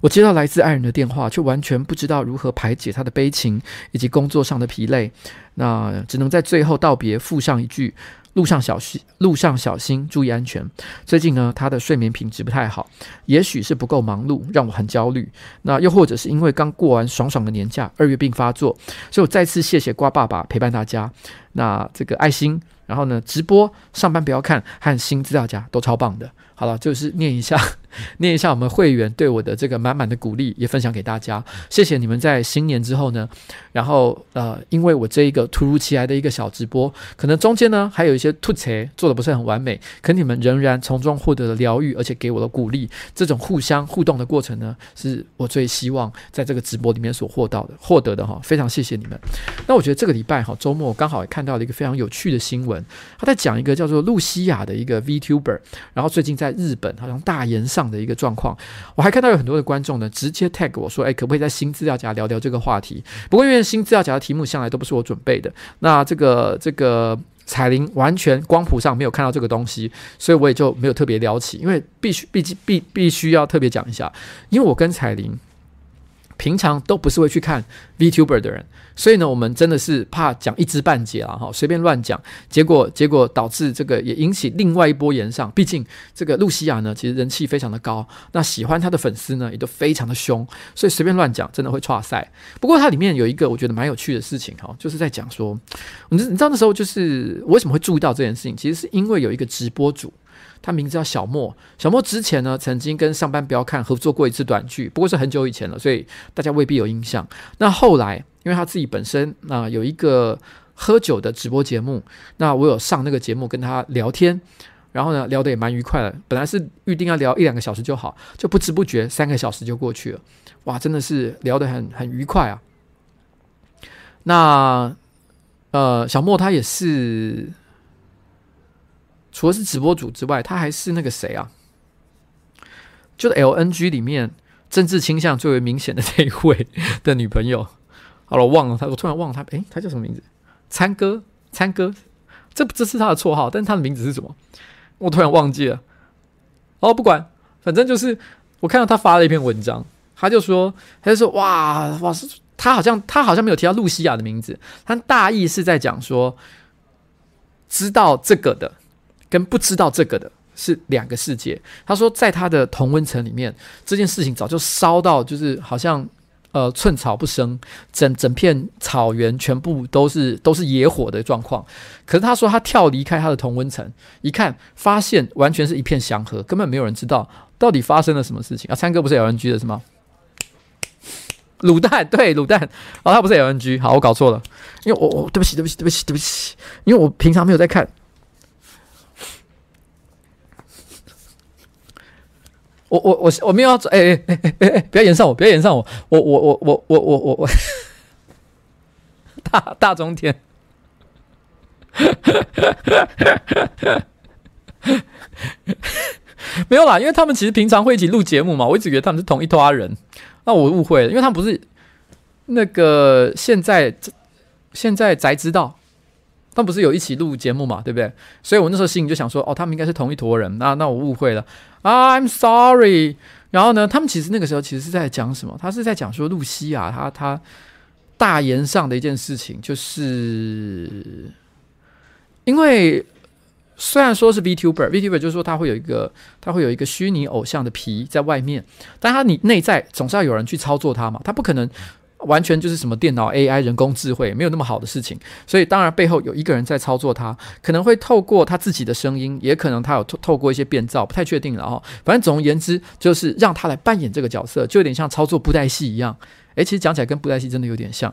我接到来自爱人的电话，却完全不知道如何排解他的悲情以及工作上的疲累，那只能在最后道别附上一句。”路上小心，路上小心，注意安全。最近呢，他的睡眠品质不太好，也许是不够忙碌，让我很焦虑。那又或者是因为刚过完爽爽的年假，二月病发作，所以我再次谢谢瓜爸爸陪伴大家。那这个爱心，然后呢，直播上班不要看，和新资料夹都超棒的。好了，就是念一下，念一下我们会员对我的这个满满的鼓励，也分享给大家。谢谢你们在新年之后呢，然后呃，因为我这一个突如其来的一个小直播，可能中间呢还有一些吐槽做的不是很完美，可你们仍然从中获得了疗愈，而且给我的鼓励。这种互相互动的过程呢，是我最希望在这个直播里面所获到的获得的哈。非常谢谢你们。那我觉得这个礼拜哈，周末刚好也看到了一个非常有趣的新闻，他在讲一个叫做露西亚的一个 VTuber，然后最近在。日本好像大炎上的一个状况，我还看到有很多的观众呢，直接 tag 我说：“哎，可不可以在新资料夹聊聊这个话题？”不过因为新资料夹的题目向来都不是我准备的，那这个这个彩铃完全光谱上没有看到这个东西，所以我也就没有特别聊起。因为必须毕竟必必须要特别讲一下，因为我跟彩铃平常都不是会去看 VTuber 的人。所以呢，我们真的是怕讲一知半解了哈，随便乱讲，结果结果导致这个也引起另外一波炎上。毕竟这个露西亚呢，其实人气非常的高，那喜欢他的粉丝呢也都非常的凶，所以随便乱讲真的会挫赛。不过它里面有一个我觉得蛮有趣的事情哈，就是在讲说，你你知道那时候就是我为什么会注意到这件事情，其实是因为有一个直播主。他名字叫小莫，小莫之前呢曾经跟上班不要看合作过一次短剧，不过是很久以前了，所以大家未必有印象。那后来，因为他自己本身啊、有一个喝酒的直播节目，那我有上那个节目跟他聊天，然后呢聊得也蛮愉快的。本来是预定要聊一两个小时就好，就不知不觉三个小时就过去了，哇，真的是聊得很很愉快啊。那呃，小莫他也是。除了是直播主之外，他还是那个谁啊？就是 LNG 里面政治倾向最为明显的这一位的女朋友。好了，我忘了他，我突然忘了他，诶，他叫什么名字？参哥，参哥，这这是他的绰号，但是他的名字是什么？我突然忘记了。哦，不管，反正就是我看到他发了一篇文章，他就说，他就说，哇哇，他好像他好像没有提到露西亚的名字，他大意是在讲说。知道这个的跟不知道这个的是两个世界。他说，在他的同温层里面，这件事情早就烧到，就是好像。呃，寸草不生，整整片草原全部都是都是野火的状况。可是他说，他跳离开他的同温层，一看发现完全是一片祥和，根本没有人知道到底发生了什么事情啊！参哥不是 LNG 的是吗？卤蛋对卤蛋哦，他不是 LNG，好，我搞错了，因为我我对不起对不起对不起对不起，因为我平常没有在看。我我我我没有要哎哎哎哎哎！不要炎上我，不要炎上我！我我我我我我我我大大中天，没有啦，因为他们其实平常会一起录节目嘛，我一直以为他们是同一伙人，那我误会了，因为他们不是那个现在现在才知道。他们不是有一起录节目嘛，对不对？所以我那时候心里就想说，哦，他们应该是同一坨人。那那我误会了，I'm sorry。然后呢，他们其实那个时候其实是在讲什么？他是在讲说，露西亚他他大言上的一件事情，就是因为虽然说是 VTuber，VTuber 就是说他会有一个他会有一个虚拟偶像的皮在外面，但他你内在总是要有人去操作他嘛，他不可能。完全就是什么电脑 AI 人工智慧没有那么好的事情，所以当然背后有一个人在操作他，可能会透过他自己的声音，也可能他有透透过一些变造，不太确定了哦。反正总而言之，就是让他来扮演这个角色，就有点像操作布袋戏一样。诶，其实讲起来跟布袋戏真的有点像。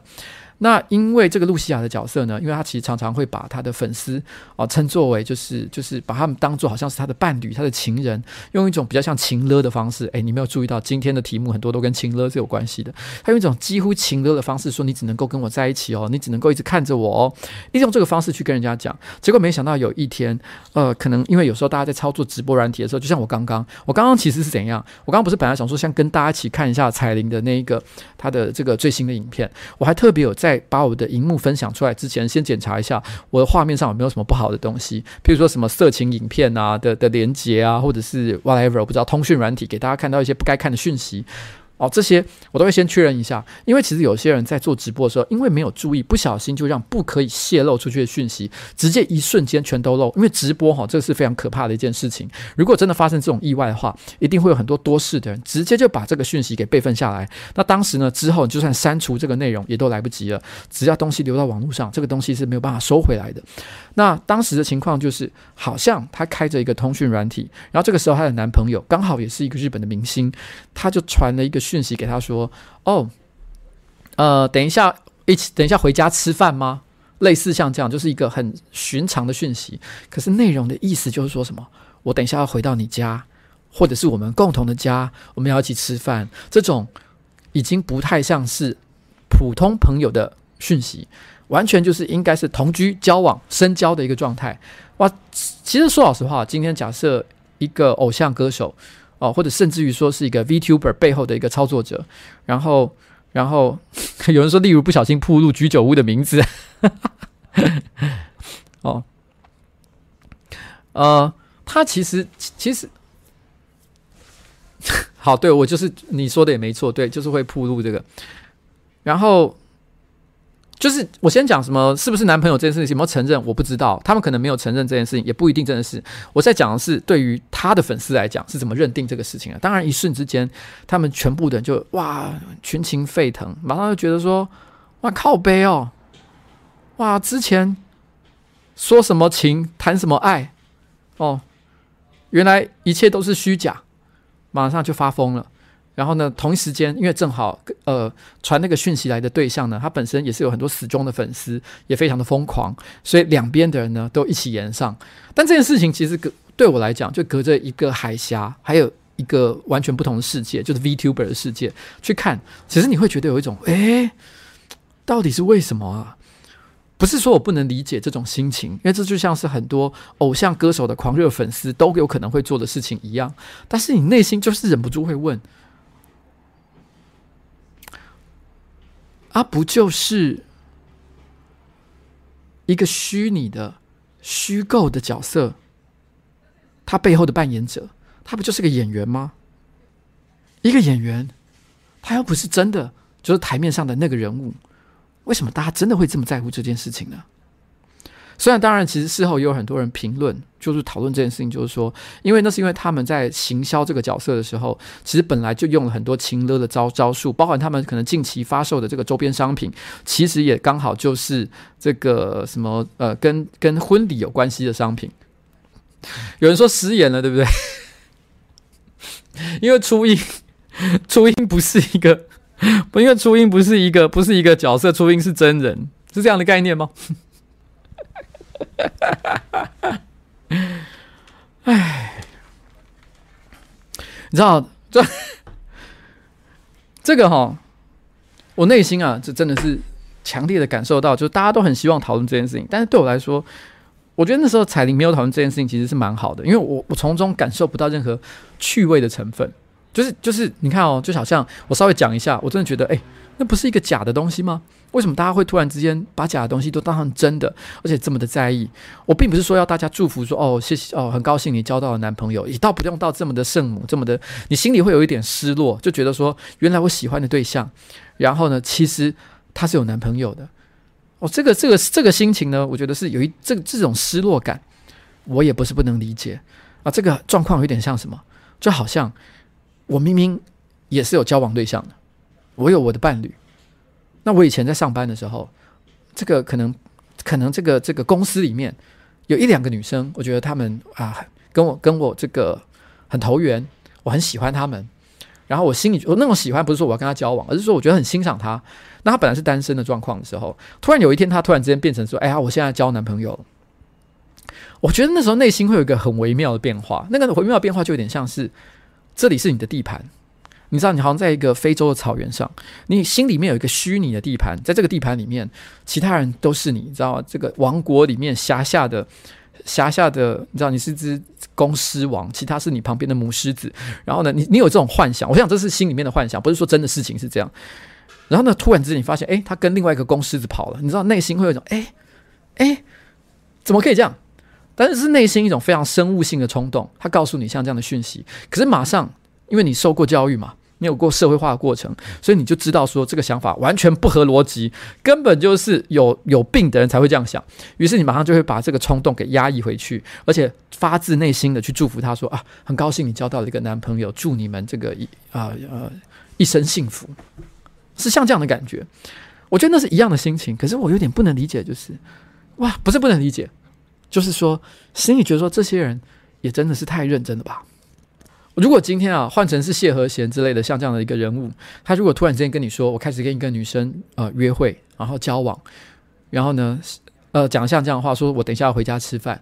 那因为这个露西亚的角色呢，因为他其实常常会把他的粉丝啊称作为就是就是把他们当做好像是他的伴侣、他的情人，用一种比较像情勒的方式。诶，你没有注意到今天的题目很多都跟情勒是有关系的。他用一种几乎情勒的方式说：“你只能够跟我在一起哦，你只能够一直看着我哦。”利用这个方式去跟人家讲。结果没想到有一天，呃，可能因为有时候大家在操作直播软体的时候，就像我刚刚，我刚刚其实是怎样？我刚刚不是本来想说，像跟大家一起看一下彩铃的那一个他的这个最新的影片，我还特别有在在把我的荧幕分享出来之前，先检查一下我的画面上有没有什么不好的东西，譬如说什么色情影片啊的的连接啊，或者是 whatever，我不知道通讯软体给大家看到一些不该看的讯息。哦，这些我都会先确认一下，因为其实有些人在做直播的时候，因为没有注意，不小心就让不可以泄露出去的讯息，直接一瞬间全都漏。因为直播哈，这个是非常可怕的一件事情。如果真的发生这种意外的话，一定会有很多多事的人直接就把这个讯息给备份下来。那当时呢，之后就算删除这个内容也都来不及了。只要东西留到网络上，这个东西是没有办法收回来的。那当时的情况就是，好像他开着一个通讯软体，然后这个时候她的男朋友刚好也是一个日本的明星，他就传了一个讯息给他说：“哦，呃，等一下一起，等一下回家吃饭吗？类似像这样，就是一个很寻常的讯息。可是内容的意思就是说什么？我等一下要回到你家，或者是我们共同的家，我们要一起吃饭。这种已经不太像是普通朋友的讯息。”完全就是应该是同居、交往、深交的一个状态哇！其实说老实话，今天假设一个偶像歌手哦，或者甚至于说是一个 VTuber 背后的一个操作者，然后，然后 有人说，例如不小心暴露居酒屋的名字，哦，呃，他其实其实 好，对我就是你说的也没错，对，就是会暴露这个，然后。就是我先讲什么是不是男朋友这件事情有没有承认，我不知道，他们可能没有承认这件事情，也不一定真的是。我在讲的是对于他的粉丝来讲是怎么认定这个事情啊？当然一瞬之间，他们全部的人就哇群情沸腾，马上就觉得说哇靠北哦，哇之前说什么情谈什么爱哦，原来一切都是虚假，马上就发疯了。然后呢，同一时间，因为正好呃传那个讯息来的对象呢，他本身也是有很多死忠的粉丝，也非常的疯狂，所以两边的人呢都一起炎上。但这件事情其实隔对我来讲，就隔着一个海峡，还有一个完全不同的世界，就是 VTuber 的世界去看，其实你会觉得有一种，诶，到底是为什么啊？不是说我不能理解这种心情，因为这就像是很多偶像歌手的狂热粉丝都有可能会做的事情一样，但是你内心就是忍不住会问。啊不就是一个虚拟的、虚构的角色？他背后的扮演者，他不就是个演员吗？一个演员，他又不是真的，就是台面上的那个人物。为什么大家真的会这么在乎这件事情呢？虽然当然，其实事后也有很多人评论，就是讨论这件事情，就是说，因为那是因为他们在行销这个角色的时候，其实本来就用了很多情勒的招招数，包含他们可能近期发售的这个周边商品，其实也刚好就是这个什么呃，跟跟婚礼有关系的商品。有人说食言了，对不对？因为初音，初音不是一个。不，因为初音不是一个，不是一个角色，初音是真人，是这样的概念吗？哎，你知道这这个哈，我内心啊，这真的是强烈的感受到，就是大家都很希望讨论这件事情，但是对我来说，我觉得那时候彩铃没有讨论这件事情，其实是蛮好的，因为我我从中感受不到任何趣味的成分。就是就是，你看哦，就好像我稍微讲一下，我真的觉得，哎，那不是一个假的东西吗？为什么大家会突然之间把假的东西都当成真的，而且这么的在意？我并不是说要大家祝福说，哦，谢谢哦，很高兴你交到了男朋友，也倒不用到这么的圣母，这么的，你心里会有一点失落，就觉得说，原来我喜欢的对象，然后呢，其实他是有男朋友的。哦，这个这个这个心情呢，我觉得是有一这这种失落感，我也不是不能理解啊。这个状况有点像什么？就好像。我明明也是有交往对象的，我有我的伴侣。那我以前在上班的时候，这个可能可能这个这个公司里面有一两个女生，我觉得她们啊跟我跟我这个很投缘，我很喜欢她们。然后我心里我那种喜欢不是说我要跟她交往，而是说我觉得很欣赏她。那她本来是单身的状况的时候，突然有一天她突然之间变成说：“哎呀，我现在交男朋友。”我觉得那时候内心会有一个很微妙的变化，那个微妙变化就有点像是。这里是你的地盘，你知道，你好像在一个非洲的草原上，你心里面有一个虚拟的地盘，在这个地盘里面，其他人都是你，你知道？这个王国里面辖下的辖下的，你知道，你是只公狮王，其他是你旁边的母狮子。然后呢，你你有这种幻想，我想这是心里面的幻想，不是说真的事情是这样。然后呢，突然之间你发现，哎，他跟另外一个公狮子跑了，你知道，内心会有一种，哎哎，怎么可以这样？但是是内心一种非常生物性的冲动，他告诉你像这样的讯息，可是马上，因为你受过教育嘛，你有过社会化的过程，所以你就知道说这个想法完全不合逻辑，根本就是有有病的人才会这样想。于是你马上就会把这个冲动给压抑回去，而且发自内心的去祝福他说啊，很高兴你交到了一个男朋友，祝你们这个一啊呃一生幸福，是像这样的感觉。我觉得那是一样的心情，可是我有点不能理解，就是哇，不是不能理解。就是说，心里觉得说，这些人也真的是太认真了吧？如果今天啊，换成是谢和弦之类的像这样的一个人物，他如果突然之间跟你说，我开始跟一个女生呃约会，然后交往，然后呢，呃，讲像这样的话，说我等一下要回家吃饭，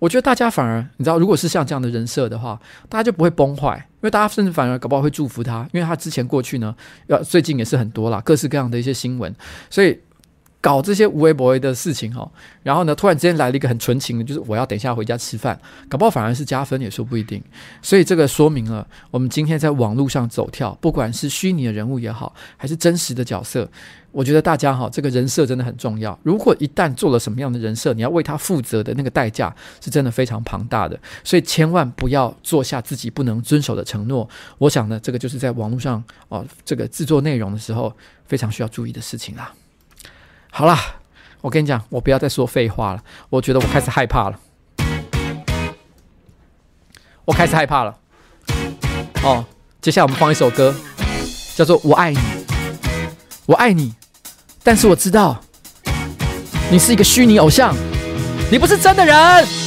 我觉得大家反而你知道，如果是像这样的人设的话，大家就不会崩坏，因为大家甚至反而搞不好会祝福他，因为他之前过去呢，要最近也是很多啦，各式各样的一些新闻，所以。搞这些无微不微的事情哈，然后呢，突然之间来了一个很纯情的，就是我要等一下回家吃饭，搞不好反而是加分也说不一定。所以这个说明了，我们今天在网络上走跳，不管是虚拟的人物也好，还是真实的角色，我觉得大家哈，这个人设真的很重要。如果一旦做了什么样的人设，你要为他负责的那个代价是真的非常庞大的，所以千万不要做下自己不能遵守的承诺。我想呢，这个就是在网络上哦，这个制作内容的时候非常需要注意的事情啦。好了，我跟你讲，我不要再说废话了。我觉得我开始害怕了，我开始害怕了。哦，接下来我们放一首歌，叫做《我爱你》，我爱你，但是我知道你是一个虚拟偶像，你不是真的人。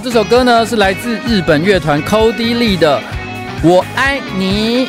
这首歌呢是来自日本乐团 Cody Lee 的《我爱你》。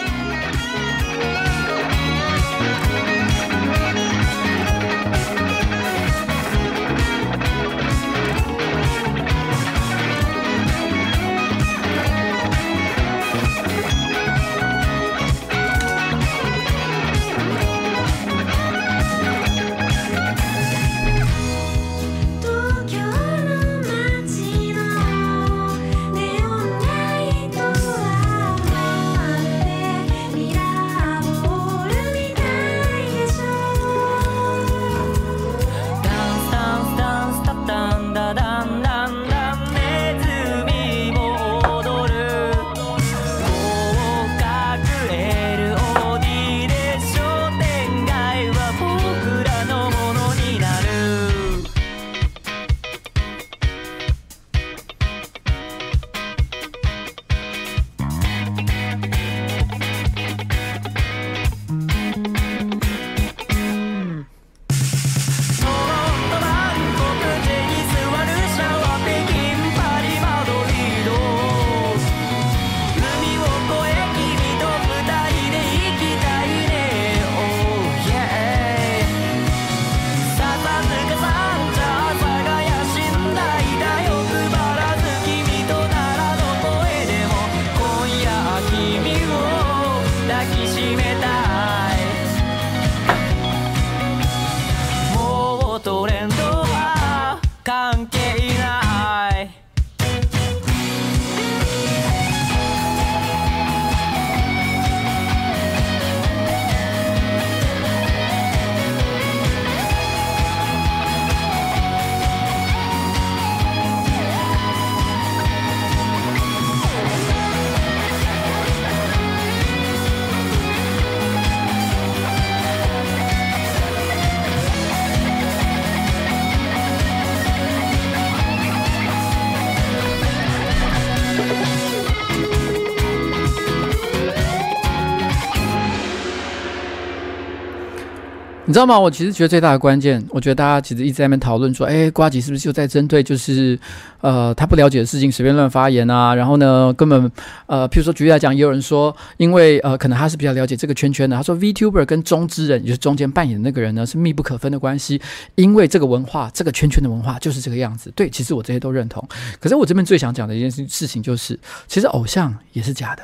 你知道吗？我其实觉得最大的关键，我觉得大家其实一直在那边讨论说，哎，瓜吉是不是就在针对就是，呃，他不了解的事情随便乱发言啊？然后呢，根本，呃，譬如说举例来讲，也有人说，因为呃，可能他是比较了解这个圈圈的，他说 VTuber 跟中之人，也就是中间扮演的那个人呢，是密不可分的关系，因为这个文化，这个圈圈的文化就是这个样子。对，其实我这些都认同。可是我这边最想讲的一件事事情就是，其实偶像也是假的，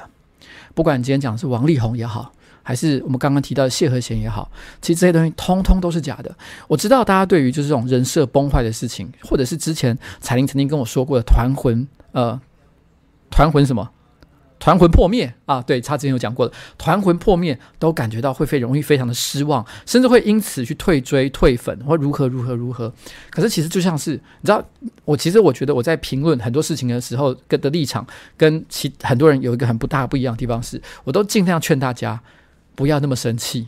不管你今天讲的是王力宏也好。还是我们刚刚提到的谢和弦也好，其实这些东西通通都是假的。我知道大家对于就是这种人设崩坏的事情，或者是之前彩玲曾经跟我说过的团魂，呃，团魂什么？团魂破灭啊！对，他之前有讲过的，团魂破灭都感觉到会非容易非常的失望，甚至会因此去退追、退粉或如何如何如何。可是其实就像是你知道，我其实我觉得我在评论很多事情的时候，跟的立场跟其很多人有一个很不大不一样的地方是，我都尽量劝大家。不要那么生气。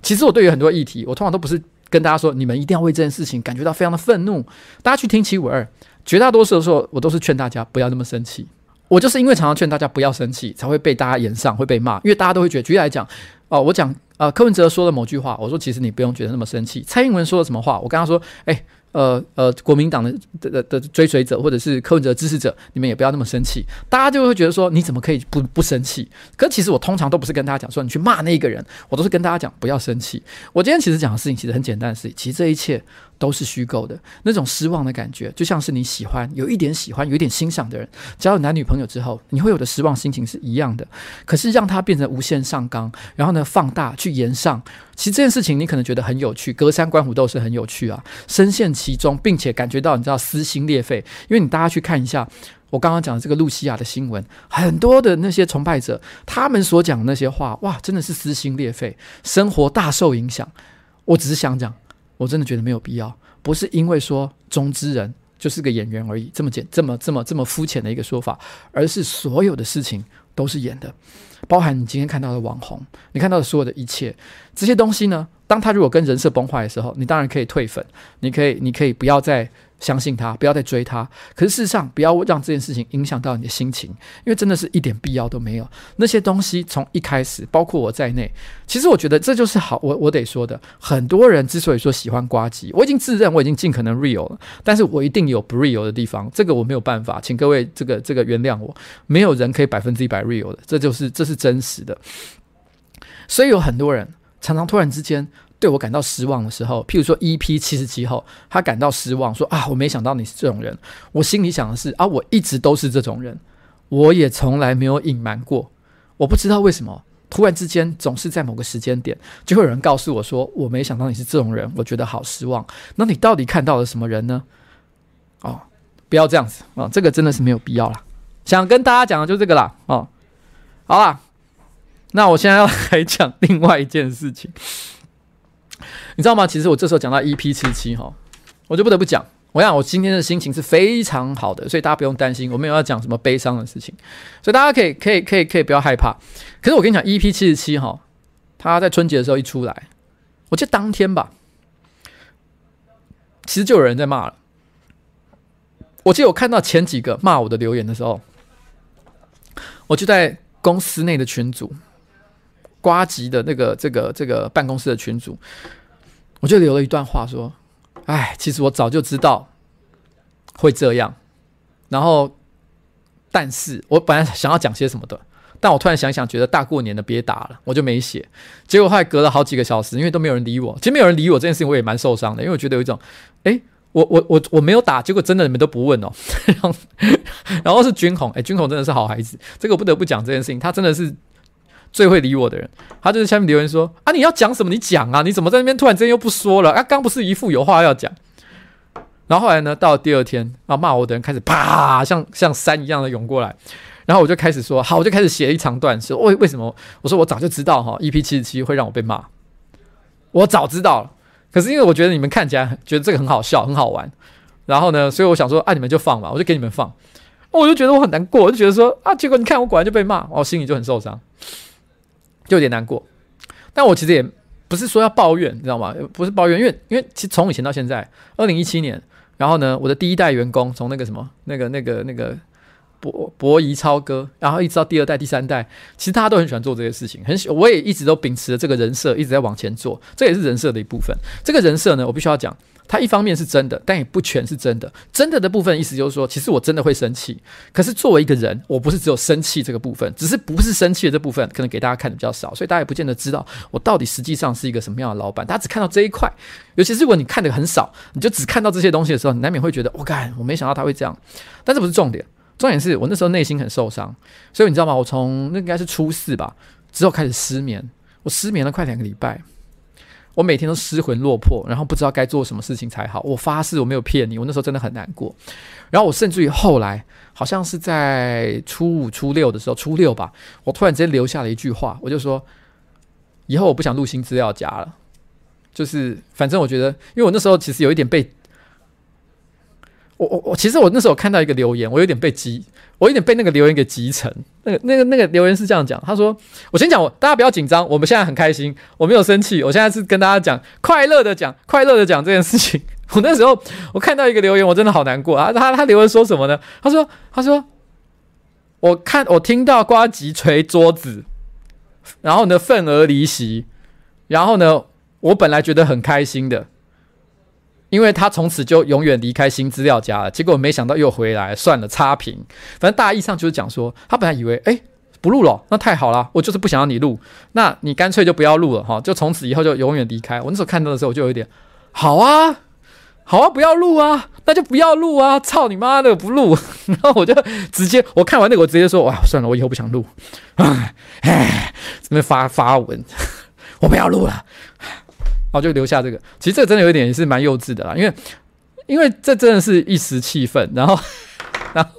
其实我对于很多议题，我通常都不是跟大家说，你们一定要为这件事情感觉到非常的愤怒。大家去听七五二，绝大多数的时候，我都是劝大家不要那么生气。我就是因为常常劝大家不要生气，才会被大家炎上，会被骂。因为大家都会觉得，举例来讲，哦，我讲呃柯文哲说了某句话，我说其实你不用觉得那么生气。蔡英文说了什么话，我跟他说，哎。呃呃，国民党的的的，的追随者或者是柯文哲支持者，你们也不要那么生气。大家就会觉得说，你怎么可以不不生气？可其实我通常都不是跟大家讲说你去骂那一个人，我都是跟大家讲不要生气。我今天其实讲的事情其实很简单的事情，其实这一切都是虚构的。那种失望的感觉，就像是你喜欢有一点喜欢、有一点欣赏的人，交了男女朋友之后，你会有的失望心情是一样的。可是让他变成无限上纲，然后呢放大去延上。其实这件事情你可能觉得很有趣，隔山观虎斗是很有趣啊，深陷其中，并且感觉到你知道撕心裂肺，因为你大家去看一下我刚刚讲的这个露西亚的新闻，很多的那些崇拜者，他们所讲的那些话，哇，真的是撕心裂肺，生活大受影响。我只是想讲，我真的觉得没有必要，不是因为说中之人就是个演员而已，这么简这么这么这么肤浅的一个说法，而是所有的事情都是演的。包含你今天看到的网红，你看到的所有的一切这些东西呢？当他如果跟人设崩坏的时候，你当然可以退粉，你可以，你可以不要再相信他，不要再追他。可是事实上，不要让这件事情影响到你的心情，因为真的是一点必要都没有。那些东西从一开始，包括我在内，其实我觉得这就是好。我我得说的，很多人之所以说喜欢呱吉，我已经自认我已经尽可能 real 了，但是我一定有不 real 的地方，这个我没有办法，请各位这个这个原谅我。没有人可以百分之一百 real 的，这就是这是真实的。所以有很多人常常突然之间。对我感到失望的时候，譬如说 EP 七十七后，他感到失望，说啊，我没想到你是这种人。我心里想的是啊，我一直都是这种人，我也从来没有隐瞒过。我不知道为什么，突然之间总是在某个时间点，就会有人告诉我说，我没想到你是这种人，我觉得好失望。那你到底看到了什么人呢？哦，不要这样子啊，这个真的是没有必要啦。想跟大家讲的就这个啦。哦，好啦，那我现在要来讲另外一件事情。你知道吗？其实我这时候讲到 EP 七七哈，我就不得不讲。我想我今天的心情是非常好的，所以大家不用担心，我没有要讲什么悲伤的事情，所以大家可以可以可以可以不要害怕。可是我跟你讲，EP 七十七哈，他在春节的时候一出来，我记得当天吧，其实就有人在骂了。我记得我看到前几个骂我的留言的时候，我就在公司内的群组。瓜吉的那个这个这个办公室的群组，我就留了一段话说：“哎，其实我早就知道会这样，然后，但是我本来想要讲些什么的，但我突然想想，觉得大过年的别打了，我就没写。结果后来隔了好几个小时，因为都没有人理我，其实没有人理我这件事情，我也蛮受伤的，因为我觉得有一种，哎，我我我我没有打，结果真的你们都不问哦。然后，然后是军红，哎，军红真的是好孩子，这个我不得不讲这件事情，他真的是。”最会理我的人，他就是下面留言说：“啊，你要讲什么？你讲啊！你怎么在那边突然之间又不说了？啊，刚不是一副有话要讲。”然后后来呢，到了第二天，啊，骂我的人开始啪，像像山一样的涌过来，然后我就开始说：“好，我就开始写一长段，说为为什么？我说我早就知道哈，EP 七十七会让我被骂，我早知道了。可是因为我觉得你们看起来觉得这个很好笑，很好玩，然后呢，所以我想说，啊，你们就放吧，我就给你们放。我就觉得我很难过，我就觉得说，啊，结果你看我果然就被骂，我心里就很受伤。”就有点难过，但我其实也不是说要抱怨，你知道吗？不是抱怨，因为因为其实从以前到现在，二零一七年，然后呢，我的第一代员工从那个什么那个那个那个博博怡超哥，然后一直到第二代、第三代，其实大家都很喜欢做这些事情，很喜，我也一直都秉持着这个人设，一直在往前做，这也是人设的一部分。这个人设呢，我必须要讲。它一方面是真的，但也不全是真的。真的的部分意思就是说，其实我真的会生气。可是作为一个人，我不是只有生气这个部分，只是不是生气的这部分，可能给大家看的比较少，所以大家也不见得知道我到底实际上是一个什么样的老板。大家只看到这一块，尤其是如果你看的很少，你就只看到这些东西的时候，你难免会觉得，我、哦、干，我没想到他会这样。但这不是重点，重点是我那时候内心很受伤。所以你知道吗？我从那应该是初四吧之后开始失眠，我失眠了快两个礼拜。我每天都失魂落魄，然后不知道该做什么事情才好。我发誓我没有骗你，我那时候真的很难过。然后我甚至于后来，好像是在初五、初六的时候，初六吧，我突然之间留下了一句话，我就说：以后我不想录新资料夹了。就是反正我觉得，因为我那时候其实有一点被。我我我，其实我那时候看到一个留言，我有点被激，我有点被那个留言给激成。那个那个那个留言是这样讲，他说：“我先讲，我大家不要紧张，我们现在很开心，我没有生气，我现在是跟大家讲快乐的讲，快乐的讲这件事情。”我那时候我看到一个留言，我真的好难过啊！他他留言说什么呢？他说：“他说我看我听到呱吉捶桌子，然后呢愤而离席，然后呢我本来觉得很开心的。”因为他从此就永远离开新资料夹了，结果没想到又回来，算了，差评。反正大意上就是讲说，他本来以为，哎，不录了，那太好了，我就是不想让你录，那你干脆就不要录了哈，就从此以后就永远离开。我那时候看到的时候，我就有一点，好啊，好啊，不要录啊，那就不要录啊，操你妈的，不录。然后我就直接，我看完那个，我直接说，哇，算了，我以后不想录，哎，哎，这边发发文，我不要录了。然后就留下这个，其实这个真的有一点也是蛮幼稚的啦，因为因为这真的是一时气愤，然后然后，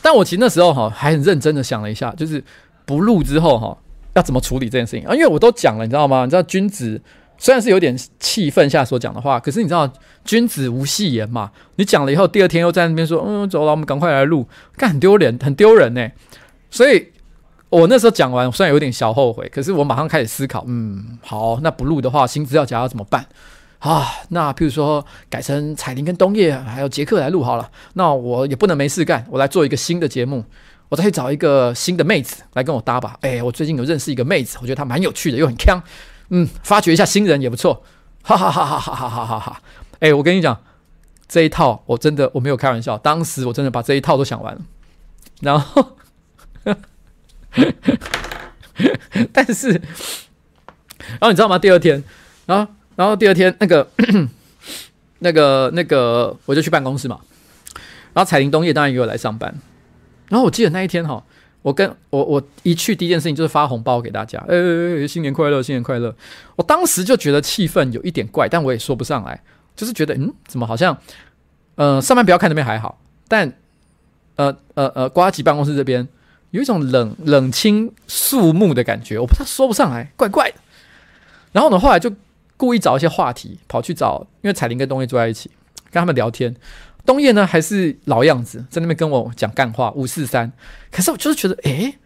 但我其实那时候哈还很认真的想了一下，就是不录之后哈要怎么处理这件事情啊？因为我都讲了，你知道吗？你知道君子虽然是有点气愤下所讲的话，可是你知道君子无戏言嘛？你讲了以后，第二天又在那边说，嗯，走了，我们赶快来录，干很丢脸，很丢人呢，所以。我那时候讲完，虽然有点小后悔，可是我马上开始思考，嗯，好，那不录的话，新资料夹要怎么办？啊，那譬如说改成彩铃跟冬叶还有杰克来录好了，那我也不能没事干，我来做一个新的节目，我再去找一个新的妹子来跟我搭吧。哎，我最近有认识一个妹子，我觉得她蛮有趣的，又很锵，嗯，发掘一下新人也不错，哈哈哈哈哈哈哈哈哈！哎，我跟你讲，这一套我真的我没有开玩笑，当时我真的把这一套都想完了，然后，但是，然后你知道吗？第二天，然后。然后第二天，那个、那个、那个，我就去办公室嘛。然后彩铃东叶当然也有来上班。然后我记得那一天哈，我跟我我一去第一件事情就是发红包给大家，哎哎哎，新年快乐，新年快乐。我当时就觉得气氛有一点怪，但我也说不上来，就是觉得嗯，怎么好像呃上班不要看那边还好，但呃呃呃瓜吉办公室这边有一种冷冷清肃穆的感觉，我不知道说不上来，怪怪的。然后呢，后来就。故意找一些话题，跑去找，因为彩玲跟东叶坐在一起，跟他们聊天。东叶呢还是老样子，在那边跟我讲干话，五四三。可是我就是觉得，诶，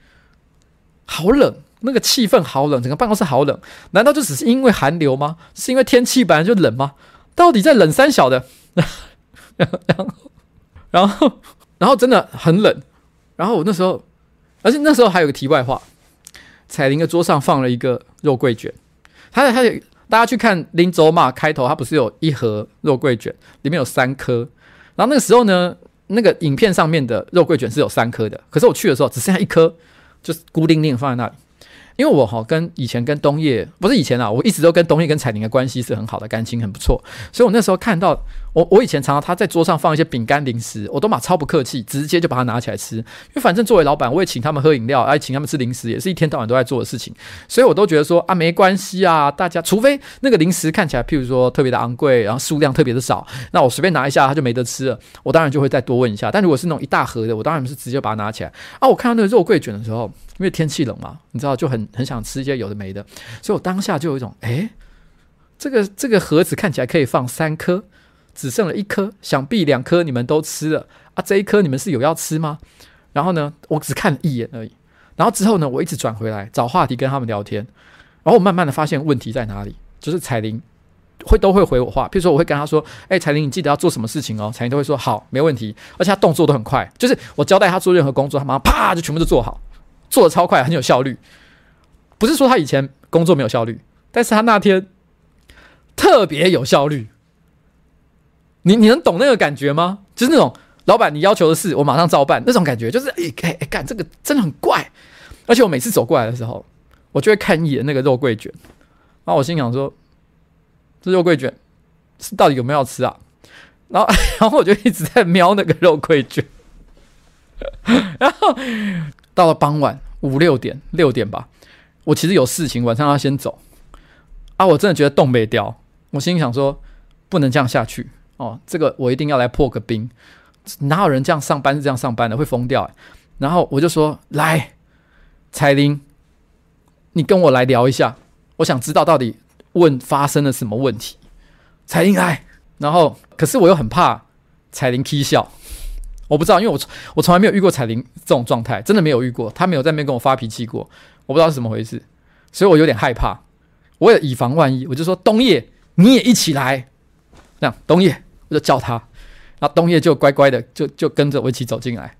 好冷，那个气氛好冷，整个办公室好冷。难道就只是因为寒流吗？是因为天气本来就冷吗？到底在冷三小的？然后，然后，然后真的很冷。然后我那时候，而且那时候还有个题外话，彩玲的桌上放了一个肉桂卷，他的他的。大家去看《林走马》开头，它不是有一盒肉桂卷，里面有三颗。然后那个时候呢，那个影片上面的肉桂卷是有三颗的，可是我去的时候只剩下一颗，就是孤零零放在那里。因为我哈跟以前跟东叶不是以前啊，我一直都跟东叶跟彩玲的关系是很好的，感情很不错。所以我那时候看到我我以前常常他在桌上放一些饼干零食，我都嘛超不客气，直接就把它拿起来吃。因为反正作为老板，我也请他们喝饮料，哎，请他们吃零食，也是一天到晚都在做的事情。所以我都觉得说啊，没关系啊，大家除非那个零食看起来譬如说特别的昂贵，然后数量特别的少，那我随便拿一下他就没得吃了，我当然就会再多问一下。但如果是那种一大盒的，我当然是直接把它拿起来。啊，我看到那个肉桂卷的时候。因为天气冷嘛，你知道就很很想吃一些有的没的，所以我当下就有一种，诶，这个这个盒子看起来可以放三颗，只剩了一颗，想必两颗你们都吃了。啊，这一颗你们是有要吃吗？然后呢，我只看了一眼而已，然后之后呢，我一直转回来找话题跟他们聊天，然后我慢慢的发现问题在哪里，就是彩玲会都会回我话，譬如说我会跟他说，诶，彩玲你记得要做什么事情哦，彩玲都会说好，没问题，而且他动作都很快，就是我交代他做任何工作，他马上啪就全部都做好。做的超快，很有效率。不是说他以前工作没有效率，但是他那天特别有效率。你你能懂那个感觉吗？就是那种老板你要求的事，我马上照办那种感觉，就是哎哎哎，干这个真的很怪。而且我每次走过来的时候，我就会看一眼那个肉桂卷，然后我心想说，这肉桂卷是到底有没有要吃啊？然后 然后我就一直在瞄那个肉桂卷，然后。到了傍晚五六点六点吧，我其实有事情，晚上要先走啊！我真的觉得冻没掉，我心里想说不能这样下去哦，这个我一定要来破个冰。哪有人这样上班是这样上班的，会疯掉。然后我就说：“来，彩玲，你跟我来聊一下，我想知道到底问发生了什么问题。”彩玲来，然后可是我又很怕彩玲踢笑。我不知道，因为我我从来没有遇过彩玲这种状态，真的没有遇过。她没有在那边跟我发脾气过，我不知道是怎么回事，所以我有点害怕。我也以防万一，我就说东叶你也一起来，这样东叶我就叫他，然后东叶就乖乖的就就跟着我一起走进来。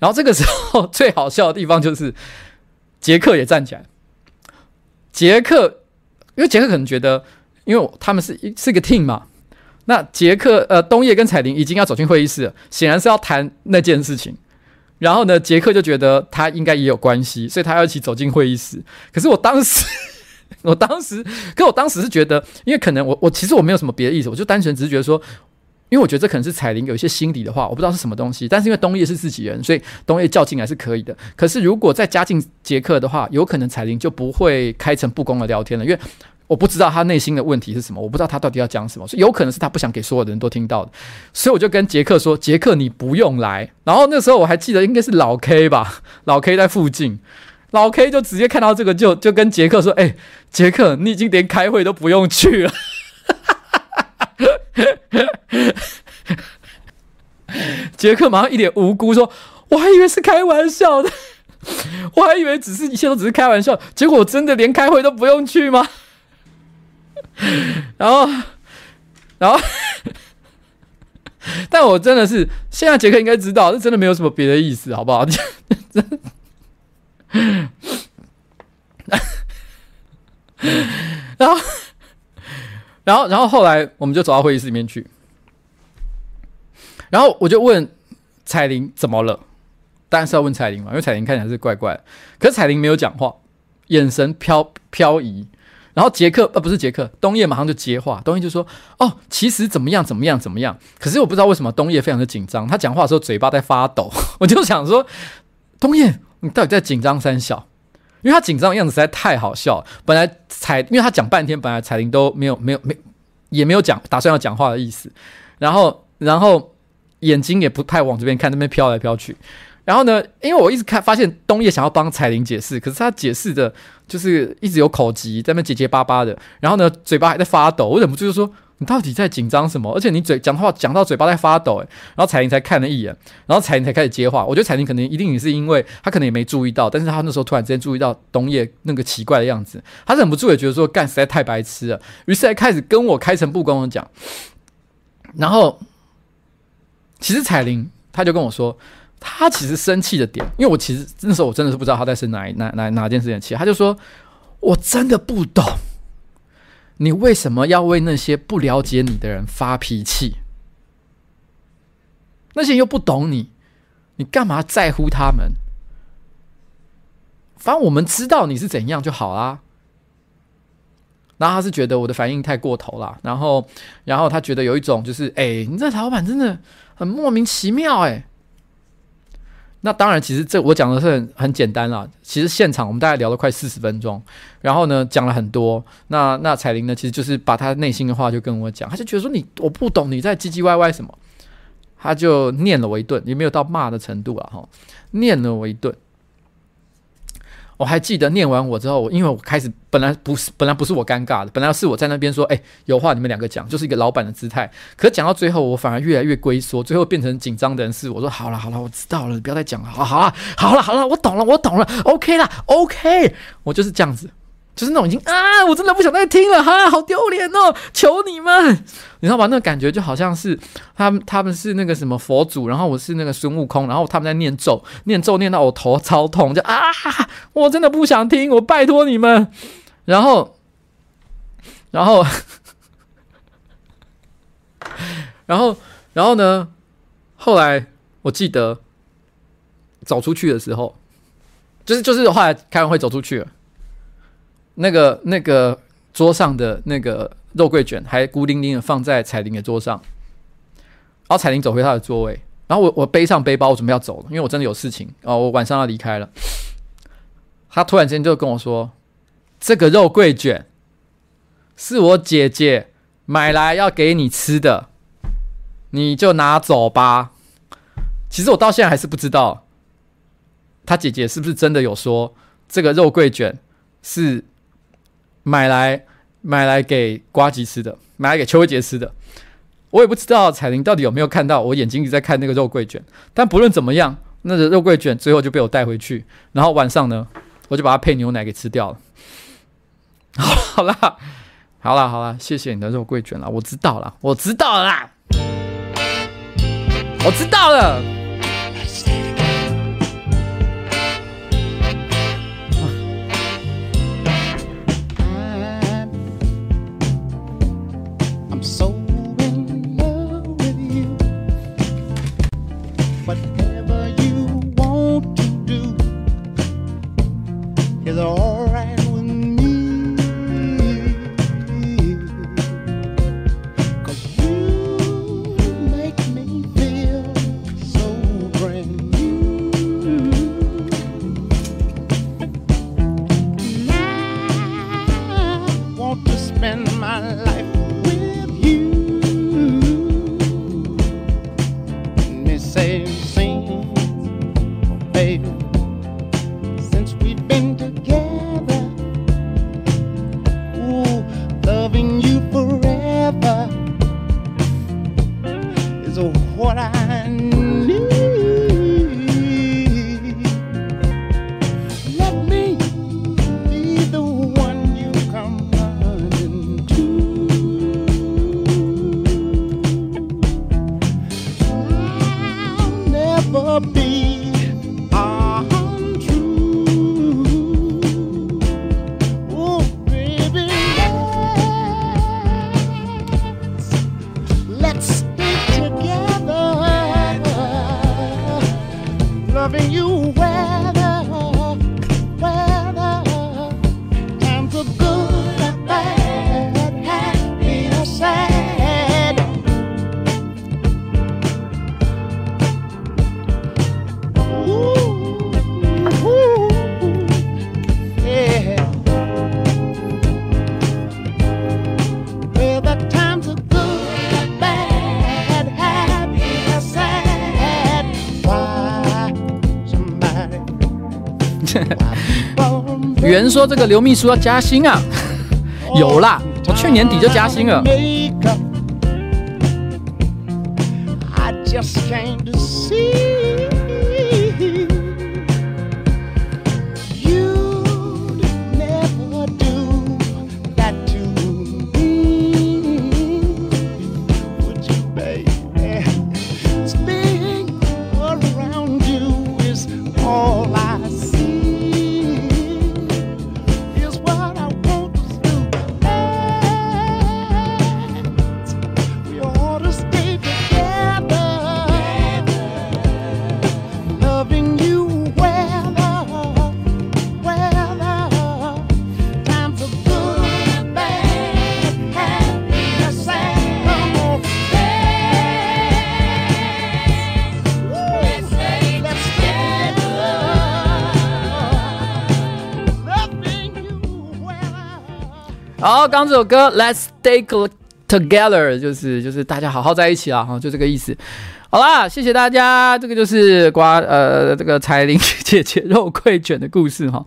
然后这个时候 最好笑的地方就是杰克也站起来，杰克因为杰克可能觉得，因为他们是一是一个 team 嘛。那杰克呃，东叶跟彩铃已经要走进会议室了，显然是要谈那件事情。然后呢，杰克就觉得他应该也有关系，所以他要一起走进会议室。可是我当时，我当时，可我当时是觉得，因为可能我我其实我没有什么别的意思，我就单纯只是觉得说，因为我觉得这可能是彩铃有一些心理的话，我不知道是什么东西。但是因为东叶是自己人，所以东叶叫进来是可以的。可是如果再加进杰克的话，有可能彩铃就不会开诚布公的聊天了，因为。我不知道他内心的问题是什么，我不知道他到底要讲什么，所以有可能是他不想给所有的人都听到的，所以我就跟杰克说：“杰克，你不用来。”然后那时候我还记得应该是老 K 吧，老 K 在附近，老 K 就直接看到这个就就跟杰克说：“哎，杰克，你已经连开会都不用去了。”杰克马上一脸无辜说：“我还以为是开玩笑的，我还以为只是一切都只是开玩笑，结果我真的连开会都不用去吗？” 然后，然后，但我真的是现在杰克应该知道，这真的没有什么别的意思，好不好？然后，然后，然后后来我们就走到会议室里面去，然后我就问彩玲怎么了？当然是要问彩玲嘛，因为彩玲看起来是怪怪的，可是彩玲没有讲话，眼神飘飘移。然后杰克呃不是杰克，东叶马上就接话，东叶就说：“哦，其实怎么样怎么样怎么样。”可是我不知道为什么东叶非常的紧张，他讲话的时候嘴巴在发抖。我就想说，东叶你到底在紧张三小？因为他紧张的样子实在太好笑了。本来彩，因为他讲半天，本来彩铃都没有没有没也没有讲打算要讲话的意思，然后然后眼睛也不太往这边看，那边飘来飘去。然后呢，因为我一直看发现东叶想要帮彩玲解释，可是他解释的就是一直有口疾，在那结结巴巴的。然后呢，嘴巴还在发抖，我忍不住就说：“你到底在紧张什么？”而且你嘴讲话讲到嘴巴在发抖，诶，然后彩玲才看了一眼，然后彩玲才开始接话。我觉得彩玲可能一定也是因为他可能也没注意到，但是他那时候突然之间注意到东叶那个奇怪的样子，他忍不住也觉得说：“干，实在太白痴了。”于是才开始跟我开诚布公的讲。然后，其实彩玲他就跟我说。他其实生气的点，因为我其实那时候我真的是不知道他在生哪哪哪哪件事情气。他就说：“我真的不懂，你为什么要为那些不了解你的人发脾气？那些人又不懂你，你干嘛在乎他们？反正我们知道你是怎样就好啦。”然后他是觉得我的反应太过头了，然后然后他觉得有一种就是：“哎，你这老板真的很莫名其妙，哎。”那当然，其实这我讲的是很很简单啦。其实现场我们大概聊了快四十分钟，然后呢讲了很多。那那彩玲呢，其实就是把她内心的话就跟我讲，她就觉得说你我不懂你在唧唧歪歪什么，她就念了我一顿，也没有到骂的程度啊哈，念了我一顿。我还记得念完我之后，因为我开始本来不是本来不是我尴尬的，本来是我在那边说，哎，有话你们两个讲，就是一个老板的姿态。可讲到最后，我反而越来越龟缩，最后变成紧张的人是我说，好了好了，我知道了，不要再讲了，好了好了好了好了，我懂了我懂了，OK 了 OK，我就是这样子。就是那种已经啊，我真的不想再听了哈，好丢脸哦！求你们，你知道吧？那个感觉就好像是他们他们是那个什么佛祖，然后我是那个孙悟空，然后他们在念咒，念咒念到我头超痛，就啊，我真的不想听，我拜托你们。然后，然后，然后，然后呢？后来我记得走出去的时候，就是就是后来开完会走出去。那个那个桌上的那个肉桂卷还孤零零的放在彩玲的桌上，然后彩玲走回她的座位，然后我我背上背包，我准备要走了，因为我真的有事情哦，我晚上要离开了。她突然间就跟我说：“这个肉桂卷是我姐姐买来要给你吃的，你就拿走吧。”其实我到现在还是不知道，她姐姐是不是真的有说这个肉桂卷是。买来买来给瓜吉吃的，买来给邱慧杰吃的，我也不知道彩玲到底有没有看到我眼睛一直在看那个肉桂卷。但不论怎么样，那个肉桂卷最后就被我带回去，然后晚上呢，我就把它配牛奶给吃掉了。好，好啦，好啦，好啦，谢谢你的肉桂卷啦，我知道了，我知道啦，我知道了。说这个刘秘书要加薪啊，有啦，我去年底就加薪了。好，刚这首歌《Let's Stay Together》就是就是大家好好在一起啊，哈，就这个意思。好啦，谢谢大家，这个就是瓜呃这个彩铃姐姐肉桂卷的故事哈。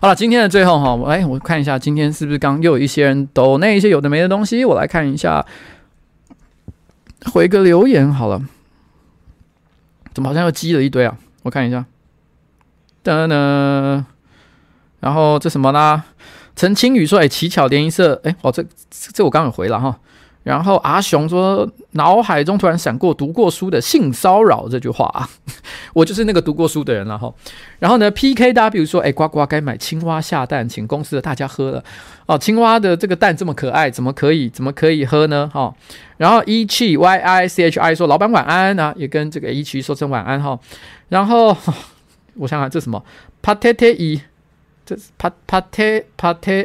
好了，今天的最后哈，我哎我看一下今天是不是刚又有一些人抖那一些有的没的东西，我来看一下，回个留言好了，怎么好像又积了一堆啊？我看一下，噔噔，然后这什么啦？陈青宇说：“哎，乞巧联谊社，哎，哦，这这，我刚有回了哈。然后阿雄说，脑海中突然闪过读过书的性骚扰这句话啊，我就是那个读过书的人了哈。然后呢，PKW 说，哎，呱呱该买青蛙下蛋，请公司的大家喝了哦。青蛙的这个蛋这么可爱，怎么可以怎么可以喝呢？哈。然后 E 七 Y I C H I 说，老板晚安啊，也跟这个 E 七说声晚安哈。然后 我想想这什么 Patete E。这是帕帕特帕特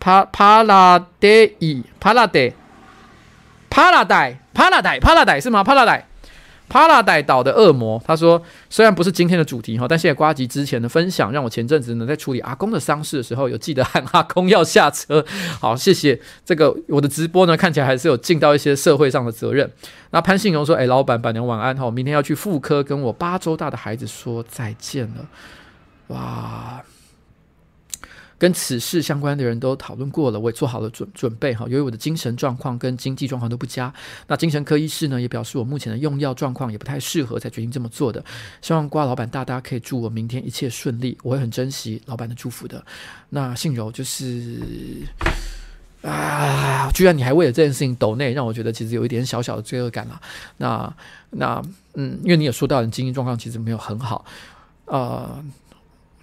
帕帕拉德伊帕拉德帕拉代帕拉代帕拉代是吗？帕拉代帕拉代岛的恶魔，他说虽然不是今天的主题哈，但谢谢呱吉之前的分享，让我前阵子呢在处理阿公的丧事的时候，有记得喊阿公要下车。好，谢谢这个我的直播呢，看起来还是有尽到一些社会上的责任。那潘信荣说：“哎，老板，板娘晚安哈，我明天要去妇科跟我八周大的孩子说再见了。”哇！跟此事相关的人都讨论过了，我也做好了准准备哈。由于我的精神状况跟经济状况都不佳，那精神科医师呢也表示我目前的用药状况也不太适合，才决定这么做的。希望瓜老板大大可以祝我明天一切顺利，我会很珍惜老板的祝福的。那信柔就是啊，居然你还为了这件事情抖内，让我觉得其实有一点小小的罪恶感了。那那嗯，因为你也说到你经济状况其实没有很好，呃。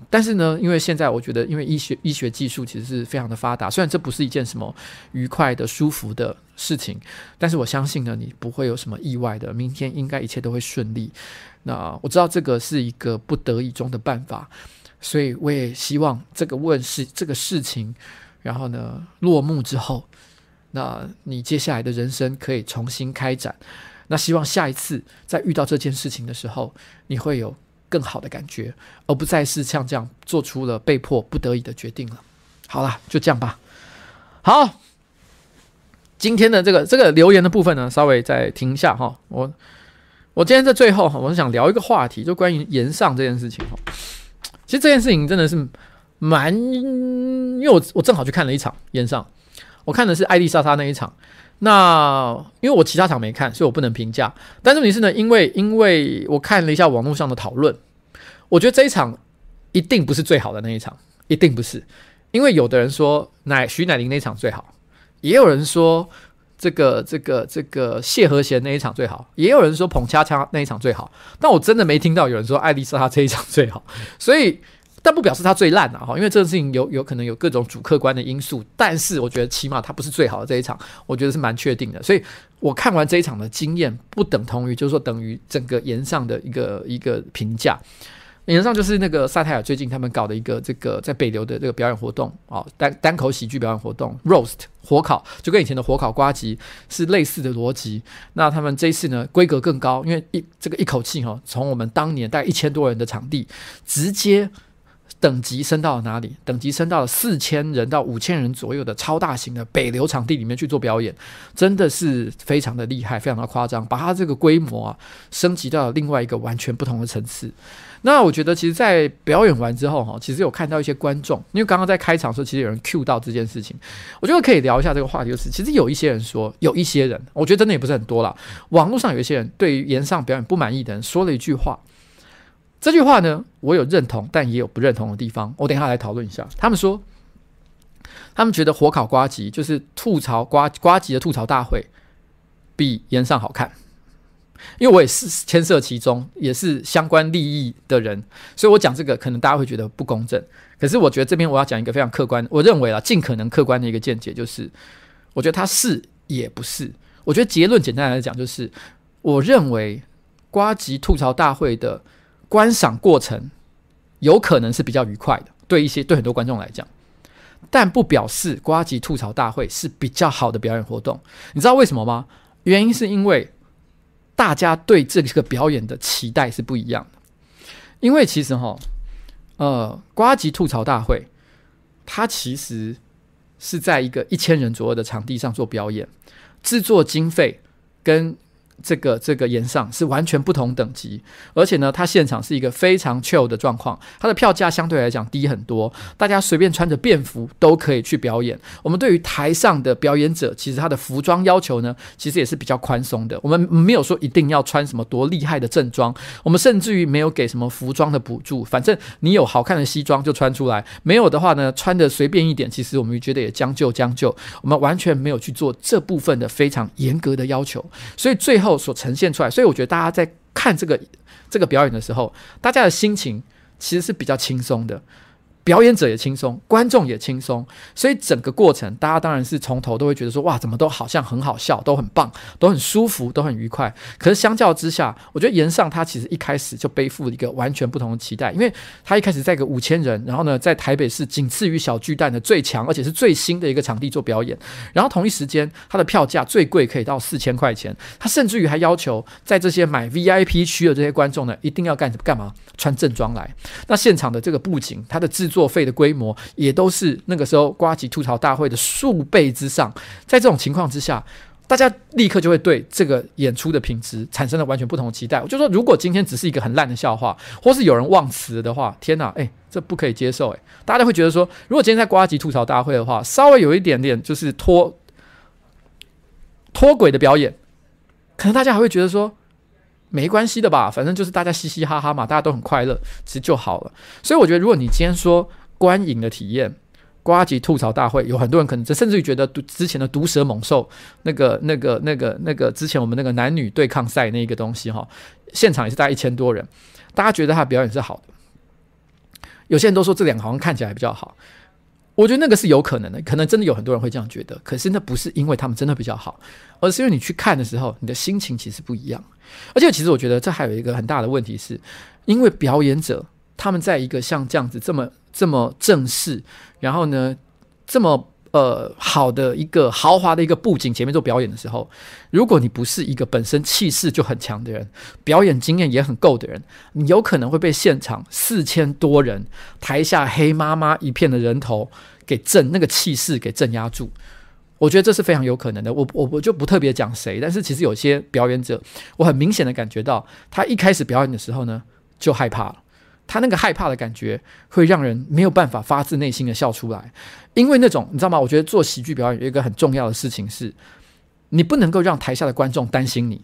但是呢，因为现在我觉得，因为医学医学技术其实是非常的发达，虽然这不是一件什么愉快的、舒服的事情，但是我相信呢，你不会有什么意外的，明天应该一切都会顺利。那我知道这个是一个不得已中的办法，所以我也希望这个问事这个事情，然后呢落幕之后，那你接下来的人生可以重新开展。那希望下一次再遇到这件事情的时候，你会有。更好的感觉，而不再是像这样做出了被迫不得已的决定了。好了，就这样吧。好，今天的这个这个留言的部分呢，稍微再停一下哈。我我今天在最后，我是想聊一个话题，就关于炎上这件事情哈。其实这件事情真的是蛮，因为我我正好去看了一场炎上，我看的是艾丽莎莎那一场。那因为我其他场没看，所以我不能评价。但是问题是呢，因为因为我看了一下网络上的讨论。我觉得这一场一定不是最好的那一场，一定不是，因为有的人说乃徐乃麟那一场最好，也有人说这个这个这个谢和弦那一场最好，也有人说澎恰恰那一场最好，但我真的没听到有人说艾丽莎她这一场最好，所以但不表示它最烂啊哈，因为这个事情有有可能有各种主客观的因素，但是我觉得起码它不是最好的这一场，我觉得是蛮确定的，所以我看完这一场的经验不等同于就是说等于整个炎上的一个一个评价。原则上就是那个萨泰尔最近他们搞的一个这个在北流的这个表演活动啊，单单口喜剧表演活动，roast 火烤，就跟以前的火烤瓜吉是类似的逻辑。那他们这一次呢规格更高，因为一这个一口气哈，从我们当年大概一千多人的场地，直接等级升到了哪里？等级升到了四千人到五千人左右的超大型的北流场地里面去做表演，真的是非常的厉害，非常的夸张，把它这个规模啊升级到了另外一个完全不同的层次。那我觉得，其实，在表演完之后，哈，其实有看到一些观众，因为刚刚在开场的时候，其实有人 cue 到这件事情，我觉得可以聊一下这个话题。就是，其实有一些人说，有一些人，我觉得真的也不是很多啦。网络上有一些人对于炎上表演不满意的人说了一句话，这句话呢，我有认同，但也有不认同的地方。我等一下来讨论一下。他们说，他们觉得火烤瓜吉就是吐槽瓜瓜吉的吐槽大会，比炎上好看。因为我也是牵涉其中，也是相关利益的人，所以我讲这个可能大家会觉得不公正。可是我觉得这边我要讲一个非常客观，我认为啊，尽可能客观的一个见解，就是我觉得他是也不是。我觉得结论简单来讲，就是我认为瓜吉吐槽大会的观赏过程有可能是比较愉快的，对一些对很多观众来讲，但不表示瓜吉吐槽大会是比较好的表演活动。你知道为什么吗？原因是因为。大家对这个表演的期待是不一样的，因为其实哈，呃，瓜吉吐槽大会，它其实是在一个一千人左右的场地上做表演，制作经费跟。这个这个炎上是完全不同等级，而且呢，它现场是一个非常 chill 的状况，它的票价相对来讲低很多，大家随便穿着便服都可以去表演。我们对于台上的表演者，其实他的服装要求呢，其实也是比较宽松的。我们没有说一定要穿什么多厉害的正装，我们甚至于没有给什么服装的补助，反正你有好看的西装就穿出来，没有的话呢，穿的随便一点，其实我们觉得也将就将就。我们完全没有去做这部分的非常严格的要求，所以最后。后所呈现出来，所以我觉得大家在看这个这个表演的时候，大家的心情其实是比较轻松的。表演者也轻松，观众也轻松，所以整个过程，大家当然是从头都会觉得说，哇，怎么都好像很好笑，都很棒，都很舒服，都很愉快。可是相较之下，我觉得炎上他其实一开始就背负一个完全不同的期待，因为他一开始在一个五千人，然后呢，在台北市仅次于小巨蛋的最强，而且是最新的一个场地做表演，然后同一时间他的票价最贵可以到四千块钱，他甚至于还要求在这些买 VIP 区的这些观众呢，一定要干什么干嘛？穿正装来。那现场的这个布景，它的制作作。废的规模也都是那个时候瓜吉吐槽大会的数倍之上，在这种情况之下，大家立刻就会对这个演出的品质产生了完全不同的期待。就说，如果今天只是一个很烂的笑话，或是有人忘词的话，天哪，哎，这不可以接受哎，大家都会觉得说，如果今天在瓜吉吐槽大会的话，稍微有一点点就是脱脱轨的表演，可能大家还会觉得说。没关系的吧，反正就是大家嘻嘻哈哈嘛，大家都很快乐，其实就好了。所以我觉得，如果你今天说观影的体验，瓜吉吐槽大会，有很多人可能甚至于觉得之前的毒蛇猛兽那个、那个、那个、那个之前我们那个男女对抗赛那一个东西哈，现场也是大概一千多人，大家觉得他的表演是好的。有些人都说这两个好像看起来比较好。我觉得那个是有可能的，可能真的有很多人会这样觉得。可是那不是因为他们真的比较好，而是因为你去看的时候，你的心情其实不一样。而且其实我觉得这还有一个很大的问题是，因为表演者他们在一个像这样子这么这么正式，然后呢这么。呃，好的一个豪华的一个布景前面做表演的时候，如果你不是一个本身气势就很强的人，表演经验也很够的人，你有可能会被现场四千多人台下黑妈妈一片的人头给震，那个气势给镇压住。我觉得这是非常有可能的。我我我就不特别讲谁，但是其实有些表演者，我很明显的感觉到，他一开始表演的时候呢，就害怕了。他那个害怕的感觉会让人没有办法发自内心的笑出来，因为那种你知道吗？我觉得做喜剧表演有一个很重要的事情是，你不能够让台下的观众担心你。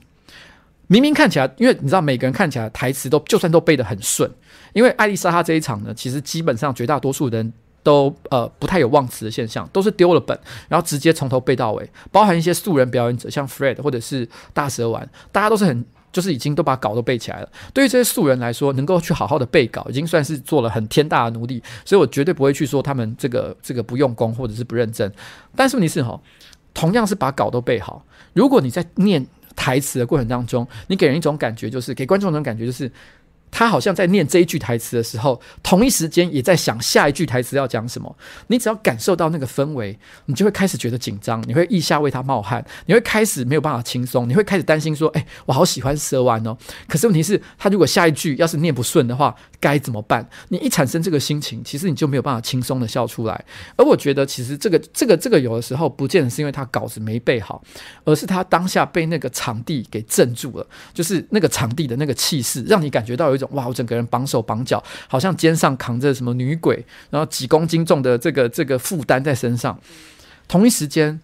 明明看起来，因为你知道每个人看起来台词都就算都背得很顺，因为艾丽莎她这一场呢，其实基本上绝大多数人都呃不太有忘词的现象，都是丢了本，然后直接从头背到尾，包含一些素人表演者，像 Fred 或者是大蛇丸，大家都是很就是已经都把稿都背起来了。对于这些素人来说，能够去好好的背稿，已经算是做了很天大的努力，所以我绝对不会去说他们这个这个不用功或者是不认真。但是问题是哈，同样是把稿都背好，如果你在念台词的过程当中，你给人一种感觉，就是给观众一种感觉，就是。他好像在念这一句台词的时候，同一时间也在想下一句台词要讲什么。你只要感受到那个氛围，你就会开始觉得紧张，你会腋下为他冒汗，你会开始没有办法轻松，你会开始担心说：“哎，我好喜欢蛇丸哦。”可是问题是，他如果下一句要是念不顺的话，该怎么办？你一产生这个心情，其实你就没有办法轻松的笑出来。而我觉得，其实这个、这个、这个有的时候不见得是因为他稿子没背好，而是他当下被那个场地给镇住了，就是那个场地的那个气势，让你感觉到有哇！我整个人绑手绑脚，好像肩上扛着什么女鬼，然后几公斤重的这个这个负担在身上。同一时间，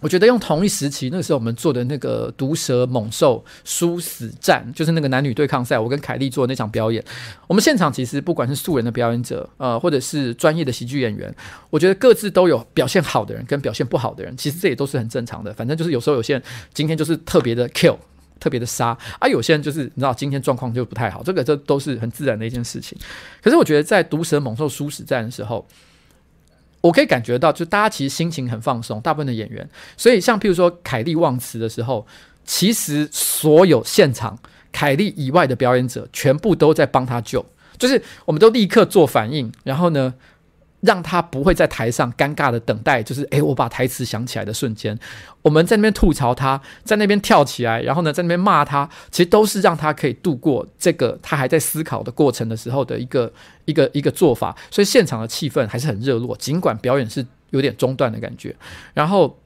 我觉得用同一时期，那时候我们做的那个毒蛇猛兽殊死战，就是那个男女对抗赛，我跟凯莉做的那场表演。我们现场其实不管是素人的表演者，呃，或者是专业的喜剧演员，我觉得各自都有表现好的人跟表现不好的人，其实这也都是很正常的。反正就是有时候有些人今天就是特别的 kill。特别的杀啊，有些人就是你知道，今天状况就不太好，这个这都是很自然的一件事情。可是我觉得在毒蛇猛兽殊死战的时候，我可以感觉到，就大家其实心情很放松，大部分的演员。所以像譬如说凯利忘词的时候，其实所有现场凯利以外的表演者全部都在帮他救，就是我们都立刻做反应，然后呢，让他不会在台上尴尬的等待，就是诶，我把台词想起来的瞬间，我们在那边吐槽他，在那边跳起来，然后呢，在那边骂他，其实都是让他可以度过这个他还在思考的过程的时候的一个一个一个做法。所以现场的气氛还是很热络，尽管表演是有点中断的感觉。然后，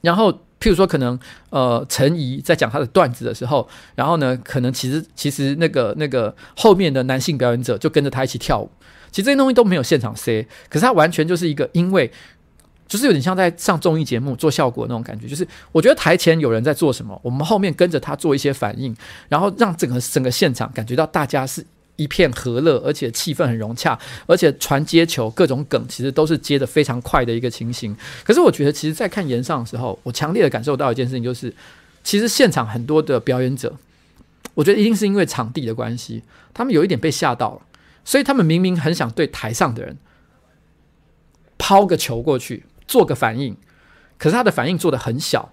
然后譬如说，可能呃，陈怡在讲他的段子的时候，然后呢，可能其实其实那个那个后面的男性表演者就跟着他一起跳舞。其实这些东西都没有现场 say，可是它完全就是一个，因为就是有点像在上综艺节目做效果那种感觉，就是我觉得台前有人在做什么，我们后面跟着他做一些反应，然后让整个整个现场感觉到大家是一片和乐，而且气氛很融洽，而且传接球各种梗其实都是接得非常快的一个情形。可是我觉得，其实，在看炎上的时候，我强烈的感受到一件事情，就是其实现场很多的表演者，我觉得一定是因为场地的关系，他们有一点被吓到了。所以他们明明很想对台上的人抛个球过去，做个反应，可是他的反应做的很小。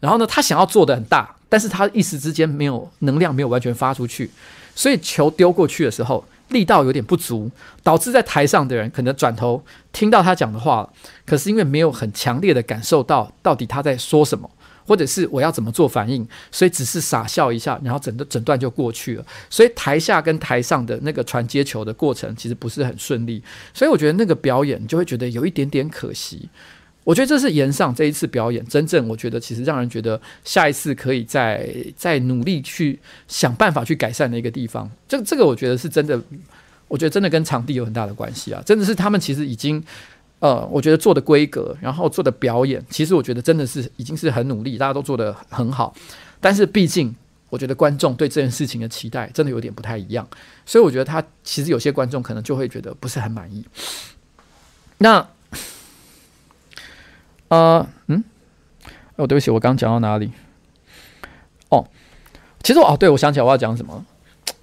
然后呢，他想要做的很大，但是他一时之间没有能量，没有完全发出去，所以球丢过去的时候力道有点不足，导致在台上的人可能转头听到他讲的话，可是因为没有很强烈的感受到到底他在说什么。或者是我要怎么做反应，所以只是傻笑一下，然后整个整段就过去了。所以台下跟台上的那个传接球的过程其实不是很顺利，所以我觉得那个表演就会觉得有一点点可惜。我觉得这是炎上这一次表演真正我觉得其实让人觉得下一次可以再再努力去想办法去改善的一个地方。这这个我觉得是真的，我觉得真的跟场地有很大的关系啊！真的是他们其实已经。呃，我觉得做的规格，然后做的表演，其实我觉得真的是已经是很努力，大家都做得很好。但是毕竟，我觉得观众对这件事情的期待真的有点不太一样，所以我觉得他其实有些观众可能就会觉得不是很满意。那，呃，嗯，哦，对不起，我刚讲到哪里？哦，其实哦，对，我想起来我要讲什么。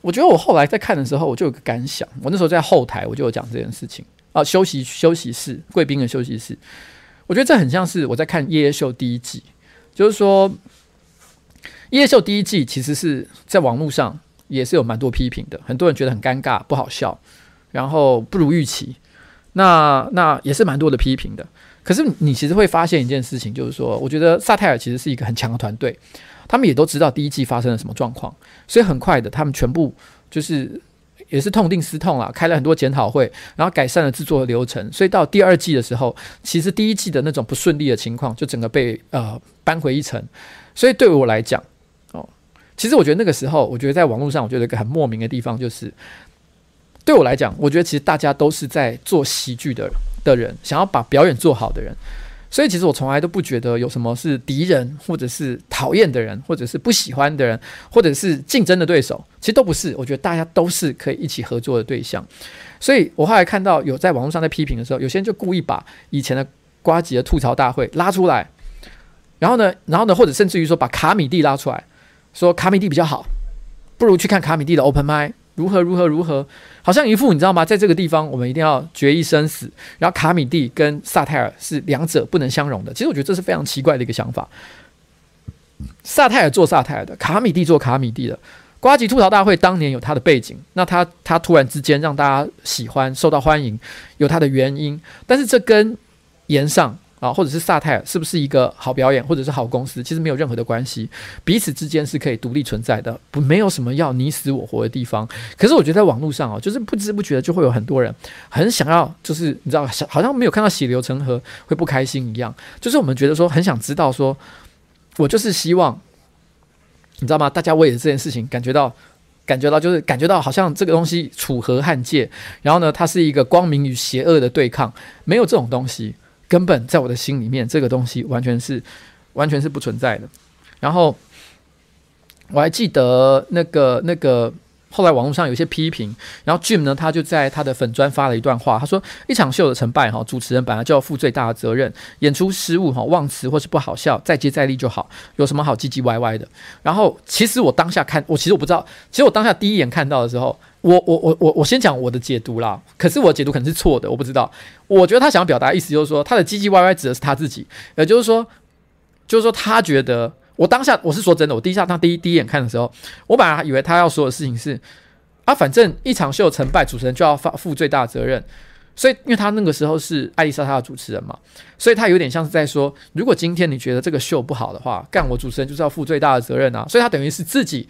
我觉得我后来在看的时候，我就有个感想。我那时候在后台，我就有讲这件事情。啊，休息休息室，贵宾的休息室，我觉得这很像是我在看《夜夜秀》第一季，就是说，《夜夜秀》第一季其实是在网络上也是有蛮多批评的，很多人觉得很尴尬、不好笑，然后不如预期，那那也是蛮多的批评的。可是你其实会发现一件事情，就是说，我觉得萨泰尔其实是一个很强的团队，他们也都知道第一季发生了什么状况，所以很快的，他们全部就是。也是痛定思痛啊，开了很多检讨会，然后改善了制作流程，所以到第二季的时候，其实第一季的那种不顺利的情况就整个被呃扳回一城。所以对我来讲，哦，其实我觉得那个时候，我觉得在网络上，我觉得一个很莫名的地方就是，对我来讲，我觉得其实大家都是在做喜剧的的人，想要把表演做好的人，所以其实我从来都不觉得有什么是敌人，或者是讨厌的人，或者是不喜欢的人，或者是竞争的对手，其实都不是。我觉得大家都是可以一起合作的对象。所以我后来看到有在网络上在批评的时候，有些人就故意把以前的瓜吉的吐槽大会拉出来，然后呢，然后呢，或者甚至于说把卡米蒂拉出来，说卡米蒂比较好，不如去看卡米蒂的 Open Mic。如何如何如何，好像一副你知道吗？在这个地方，我们一定要决一生死。然后卡米蒂跟萨泰尔是两者不能相容的。其实我觉得这是非常奇怪的一个想法。萨泰尔做萨泰尔的，卡米蒂做卡米蒂的。瓜吉吐槽大会当年有他的背景，那他他突然之间让大家喜欢、受到欢迎，有他的原因。但是这跟炎上。啊，或者是萨泰尔是不是一个好表演，或者是好公司，其实没有任何的关系，彼此之间是可以独立存在的，不没有什么要你死我活的地方。可是我觉得在网络上哦，就是不知不觉的就会有很多人很想要，就是你知道，好像没有看到血流成河会不开心一样。就是我们觉得说很想知道说，我就是希望，你知道吗？大家为了这件事情感觉到，感觉到就是感觉到好像这个东西楚河汉界，然后呢，它是一个光明与邪恶的对抗，没有这种东西。根本在我的心里面，这个东西完全是完全是不存在的。然后我还记得那个那个后来网络上有一些批评，然后 Jim 呢，他就在他的粉专发了一段话，他说：“一场秀的成败，哈，主持人本来就要负最大的责任。演出失误，哈，忘词或是不好笑，再接再厉就好，有什么好唧唧歪歪的？”然后其实我当下看，我其实我不知道，其实我当下第一眼看到的时候。我我我我我先讲我的解读啦，可是我解读可能是错的，我不知道。我觉得他想要表达意思就是说，他的唧唧歪歪指的是他自己，也就是说，就是说他觉得我当下我是说真的，我第一下他第一第一眼看的时候，我本来以为他要说的事情是啊，反正一场秀成败，主持人就要负负最大的责任。所以，因为他那个时候是艾丽莎他的主持人嘛，所以他有点像是在说，如果今天你觉得这个秀不好的话，干我主持人就是要负最大的责任啊。所以他等于是自己。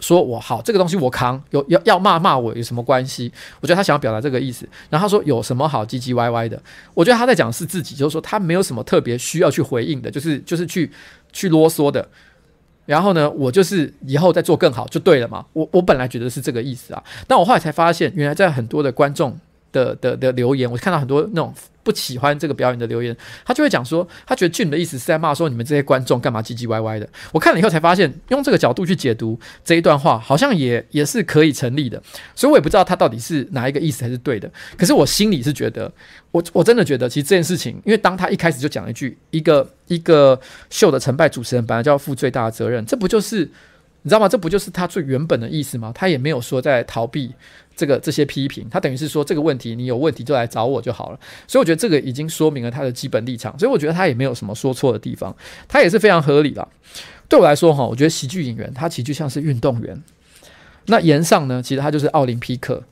说我好，这个东西我扛，有要要骂骂我有什么关系？我觉得他想要表达这个意思。然后他说有什么好唧唧歪歪的？我觉得他在讲的是自己，就是说他没有什么特别需要去回应的，就是就是去去啰嗦的。然后呢，我就是以后再做更好就对了嘛。我我本来觉得是这个意思啊，但我后来才发现，原来在很多的观众的的的留言，我看到很多那种。不喜欢这个表演的留言，他就会讲说，他觉得 Jim 的意思是在骂说你们这些观众干嘛唧唧歪歪的。我看了以后才发现，用这个角度去解读这一段话，好像也也是可以成立的。所以我也不知道他到底是哪一个意思才是对的。可是我心里是觉得，我我真的觉得，其实这件事情，因为当他一开始就讲一句，一个一个秀的成败，主持人本来就要负最大的责任，这不就是你知道吗？这不就是他最原本的意思吗？他也没有说在逃避。这个这些批评，他等于是说这个问题，你有问题就来找我就好了。所以我觉得这个已经说明了他的基本立场，所以我觉得他也没有什么说错的地方，他也是非常合理的。对我来说哈，我觉得喜剧演员他其实就像是运动员，那言上呢，其实他就是奥林匹克。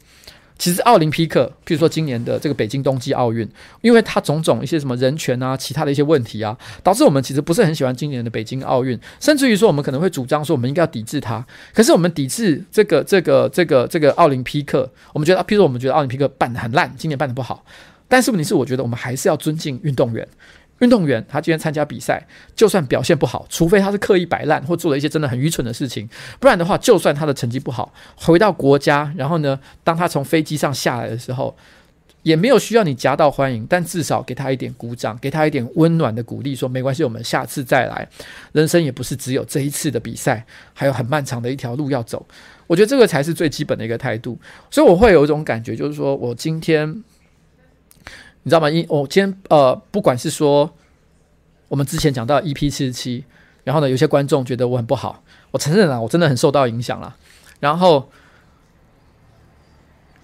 其实奥林匹克，譬如说今年的这个北京冬季奥运，因为它种种一些什么人权啊、其他的一些问题啊，导致我们其实不是很喜欢今年的北京奥运，甚至于说我们可能会主张说我们应该要抵制它。可是我们抵制这个、这个、这个、这个奥林匹克，我们觉得，譬如说我们觉得奥林匹克办得很烂，今年办得不好，但是问题是，我觉得我们还是要尊敬运动员。运动员他今天参加比赛，就算表现不好，除非他是刻意摆烂或做了一些真的很愚蠢的事情，不然的话，就算他的成绩不好，回到国家，然后呢，当他从飞机上下来的时候，也没有需要你夹道欢迎，但至少给他一点鼓掌，给他一点温暖的鼓励，说没关系，我们下次再来。人生也不是只有这一次的比赛，还有很漫长的一条路要走。我觉得这个才是最基本的一个态度。所以我会有一种感觉，就是说我今天。你知道吗？因我今天呃，不管是说我们之前讲到 EP 七十七，然后呢，有些观众觉得我很不好，我承认啊，我真的很受到影响了。然后，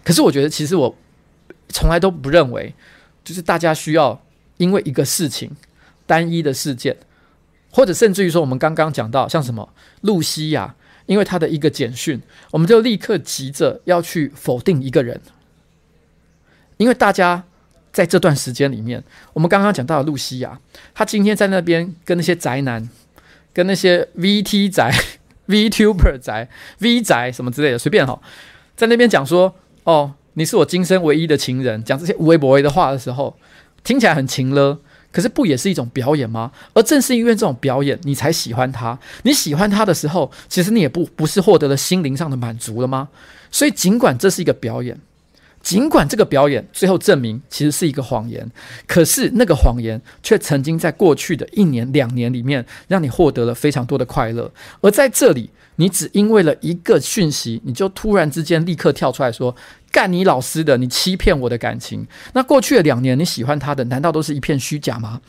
可是我觉得其实我从来都不认为，就是大家需要因为一个事情、单一的事件，或者甚至于说我们刚刚讲到像什么露西亚，因为他的一个简讯，我们就立刻急着要去否定一个人，因为大家。在这段时间里面，我们刚刚讲到的露西亚，他今天在那边跟那些宅男、跟那些 VT 宅、VTuber 宅、V 宅什么之类的，随便哈，在那边讲说：“哦，你是我今生唯一的情人。”讲这些无微不微的话的时候，听起来很情了，可是不也是一种表演吗？而正是因为这种表演，你才喜欢他。你喜欢他的时候，其实你也不不是获得了心灵上的满足了吗？所以，尽管这是一个表演。尽管这个表演最后证明其实是一个谎言，可是那个谎言却曾经在过去的一年两年里面，让你获得了非常多的快乐。而在这里，你只因为了一个讯息，你就突然之间立刻跳出来说：“干你老师的，你欺骗我的感情。”那过去的两年你喜欢他的，难道都是一片虚假吗？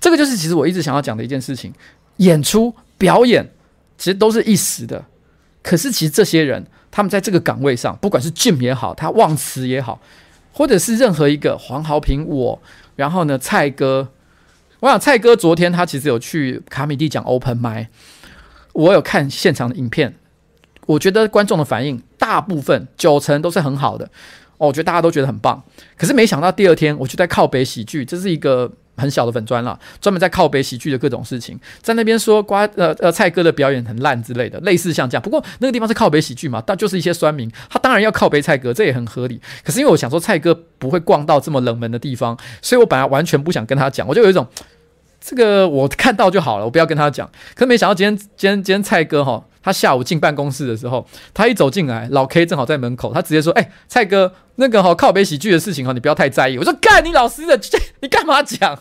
这个就是其实我一直想要讲的一件事情：演出表演其实都是一时的。可是，其实这些人，他们在这个岗位上，不管是 Jim 也好，他忘词也好，或者是任何一个黄豪平我，然后呢，蔡哥，我想蔡哥昨天他其实有去卡米蒂讲 Open Mic，我有看现场的影片，我觉得观众的反应大部分九成都是很好的，哦，我觉得大家都觉得很棒。可是没想到第二天，我就在靠北喜剧，这是一个。很小的粉砖了，专门在靠北喜剧的各种事情，在那边说瓜呃呃蔡哥的表演很烂之类的，类似像这样。不过那个地方是靠北喜剧嘛，但就是一些酸民，他当然要靠北蔡哥，这也很合理。可是因为我想说蔡哥不会逛到这么冷门的地方，所以我本来完全不想跟他讲，我就有一种这个我看到就好了，我不要跟他讲。可是没想到今天今天今天蔡哥哈，他下午进办公室的时候，他一走进来，老 K 正好在门口，他直接说：“哎、蔡哥，那个哈靠北喜剧的事情哈，你不要太在意。”我说：“干你老师的，你干嘛讲？”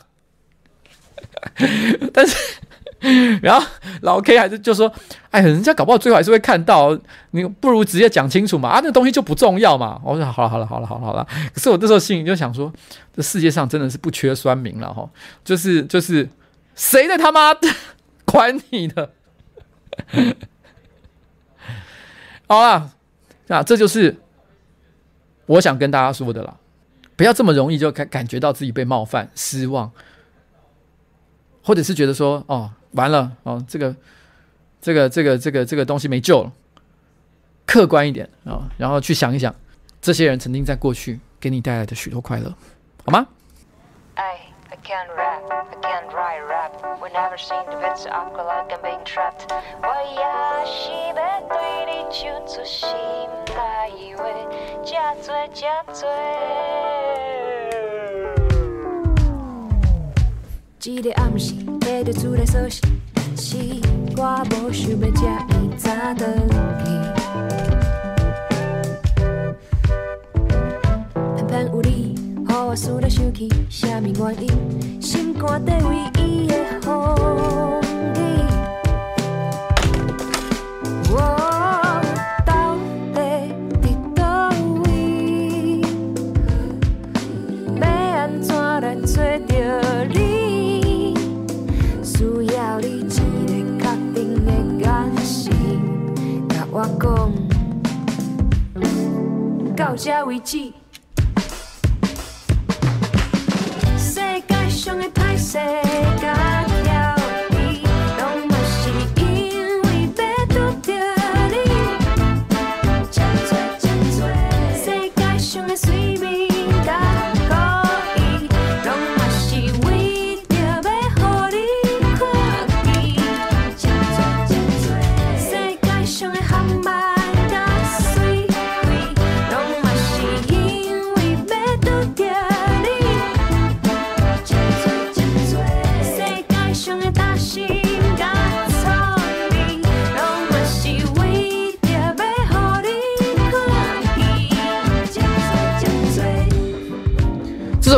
但是，然后老 K 还是就说：“哎，人家搞不好最后还是会看到，你不如直接讲清楚嘛，啊，那东西就不重要嘛。”我说：“好了，好了，好了，好了，好了。”可是我这时候心里就想说：“这世界上真的是不缺酸民了哈，就是就是，谁的他妈的管你的？好了，啊，这就是我想跟大家说的了，不要这么容易就感感觉到自己被冒犯、失望。”或者是觉得说，哦，完了，哦，这个，这个，这个，这个，这个东西没救了。客观一点啊，然后去想一想，这些人曾经在过去给你带来的许多快乐，好吗？一个暗时，爬着厝内锁匙，但是我无想要这么早转去。偏偏有你，予我思来想去，啥物原因？心肝底唯一的风景。这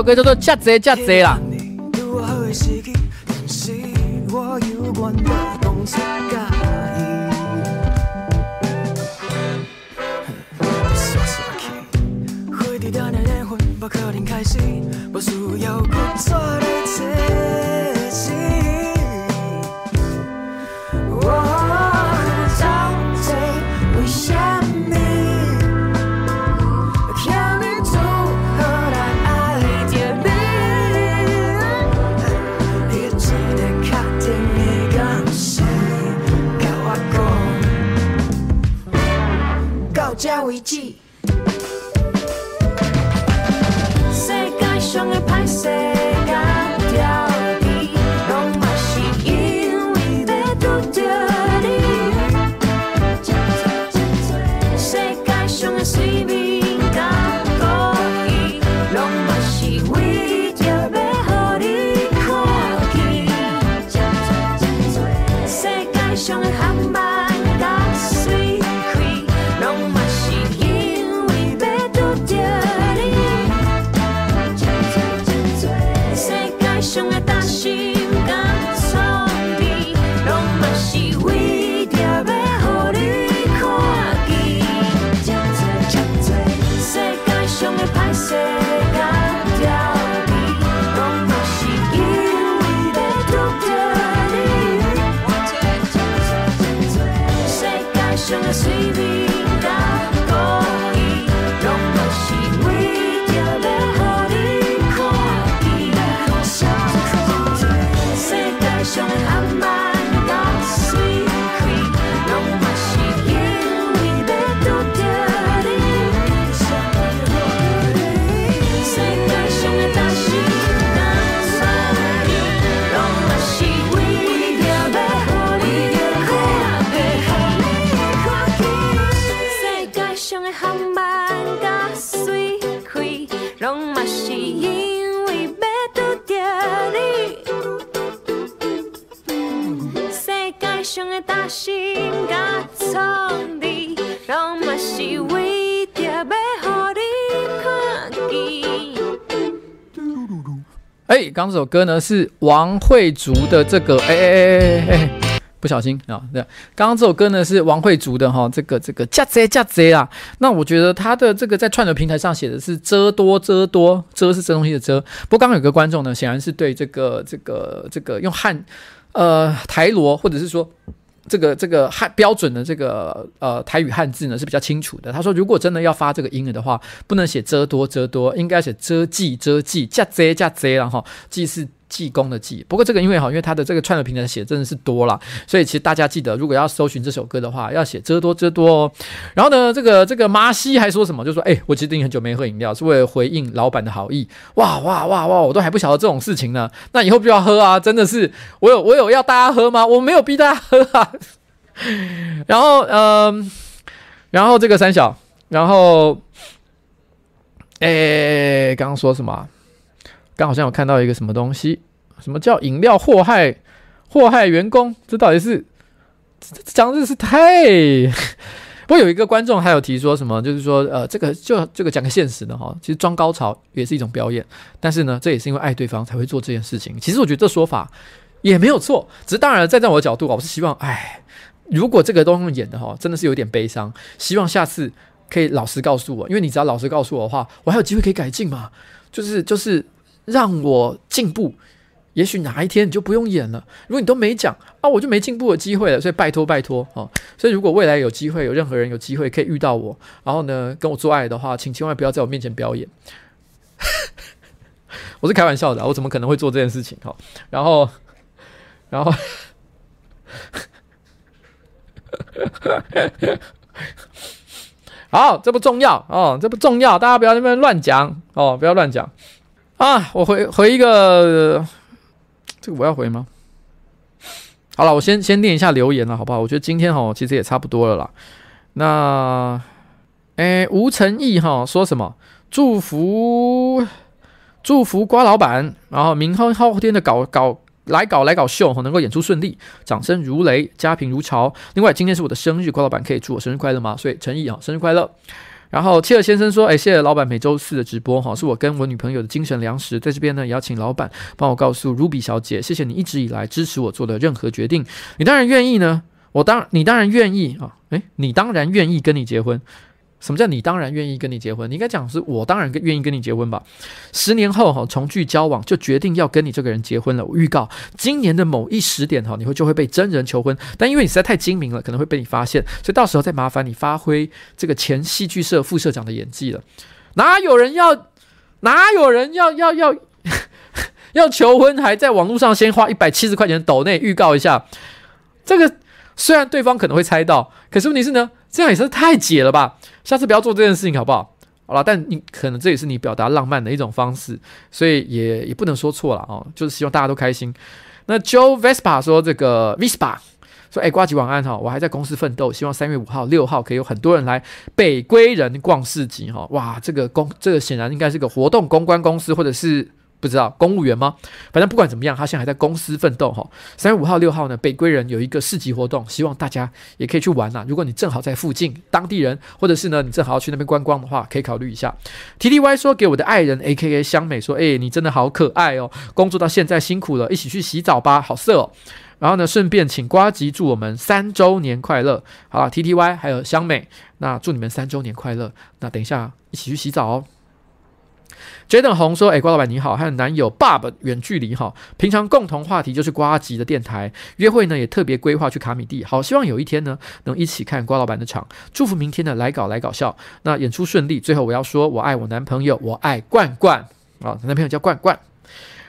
歌叫做《假贼假贼》啦。哎，刚刚这首歌呢是王慧竹的这个，哎哎哎哎哎，不小心啊，对，刚刚这首歌呢是王慧竹的哈，这个这个加贼加贼啊。那我觉得他的这个在串流平台上写的是遮多遮多，遮是这东西的遮。不过刚刚有个观众呢，显然是对这个这个这个用汉呃台罗或者是说。这个这个汉标准的这个呃台语汉字呢是比较清楚的。他说，如果真的要发这个音了的话，不能写遮多遮多，应该写遮记遮记，加遮加遮，然后记是济公的济。不过这个因为哈，因为他的这个串流平台写真的是多了，所以其实大家记得，如果要搜寻这首歌的话，要写遮多遮多哦。然后呢，这个这个麻西还说什么？就说哎，我其实已很久没喝饮料，是为了回应老板的好意。哇哇哇哇，我都还不晓得这种事情呢。那以后就要喝啊！真的是，我有我有要大家喝吗？我没有逼大家喝啊。然后，嗯、然后这个三小，然后，哎，刚刚说什么？刚好像有看到一个什么东西？什么叫饮料祸害祸害员工？这到底是讲的是太…… 不过有一个观众还有提说什么？就是说，呃，这个就这个讲个现实的哈，其实装高潮也是一种表演，但是呢，这也是因为爱对方才会做这件事情。其实我觉得这说法也没有错，只是当然，站在我的角度啊，我是希望，哎。如果这个都用演的哈，真的是有点悲伤。希望下次可以老实告诉我，因为你只要老实告诉我的话，我还有机会可以改进嘛。就是就是让我进步，也许哪一天你就不用演了。如果你都没讲啊，我就没进步的机会了。所以拜托拜托哦。所以如果未来有机会，有任何人有机会可以遇到我，然后呢跟我做爱的话，请千万不要在我面前表演。我是开玩笑的，我怎么可能会做这件事情哈？然后然后。好，这不重要哦，这不重要，大家不要那边乱讲哦，不要乱讲啊！我回回一个，这个我要回吗？好了，我先先念一下留言了，好不好？我觉得今天哈，其实也差不多了啦。那，哎，吴成义哈说什么？祝福祝福瓜老板，然后明后后天的搞搞。来搞来搞秀哈能够演出顺利，掌声如雷，家贫如潮。另外，今天是我的生日，瓜老板可以祝我生日快乐吗？所以诚意啊，生日快乐。然后切尔先生说：“哎，谢谢老板每周四的直播哈，是我跟我女朋友的精神粮食。在这边呢，也要请老板帮我告诉 Ruby 小姐，谢谢你一直以来支持我做的任何决定。你当然愿意呢，我当你当然愿意啊，哎，你当然愿意跟你结婚。”什么叫你当然愿意跟你结婚？你应该讲是我当然愿意跟你结婚吧。十年后哈重聚交往，就决定要跟你这个人结婚了。我预告今年的某一时点哈，你会就会被真人求婚。但因为你实在太精明了，可能会被你发现，所以到时候再麻烦你发挥这个前戏剧社副社长的演技了。哪有人要？哪有人要要要 要求婚？还在网络上先花一百七十块钱抖内预告一下？这个虽然对方可能会猜到，可是问题是呢？这样也是太解了吧！下次不要做这件事情好不好？好了，但你可能这也是你表达浪漫的一种方式，所以也也不能说错了哦。就是希望大家都开心。那 Joe Vespa 说：“这个 Vespa 说，哎，呱吉晚安哈，我还在公司奋斗，希望三月五号、六号可以有很多人来北归人逛市集哈。哇，这个公这个显然应该是个活动公关公司或者是。”不知道公务员吗？反正不管怎么样，他现在还在公司奋斗哈。三月五号、六号呢，北归人有一个市集活动，希望大家也可以去玩呐。如果你正好在附近，当地人，或者是呢你正好要去那边观光的话，可以考虑一下。T T Y 说给我的爱人 A K A 香美说，哎，你真的好可爱哦，工作到现在辛苦了，一起去洗澡吧，好色哦。然后呢，顺便请呱吉祝我们三周年快乐。好，T T Y 还有香美，那祝你们三周年快乐。那等一下一起去洗澡哦。Jaden 红说：“哎，瓜老板你好，和男友爸爸远距离哈，平常共同话题就是瓜吉的电台约会呢，也特别规划去卡米蒂，好希望有一天呢能一起看瓜老板的场，祝福明天的来搞来搞笑，那演出顺利。最后我要说，我爱我男朋友，我爱罐罐啊，男朋友叫罐罐。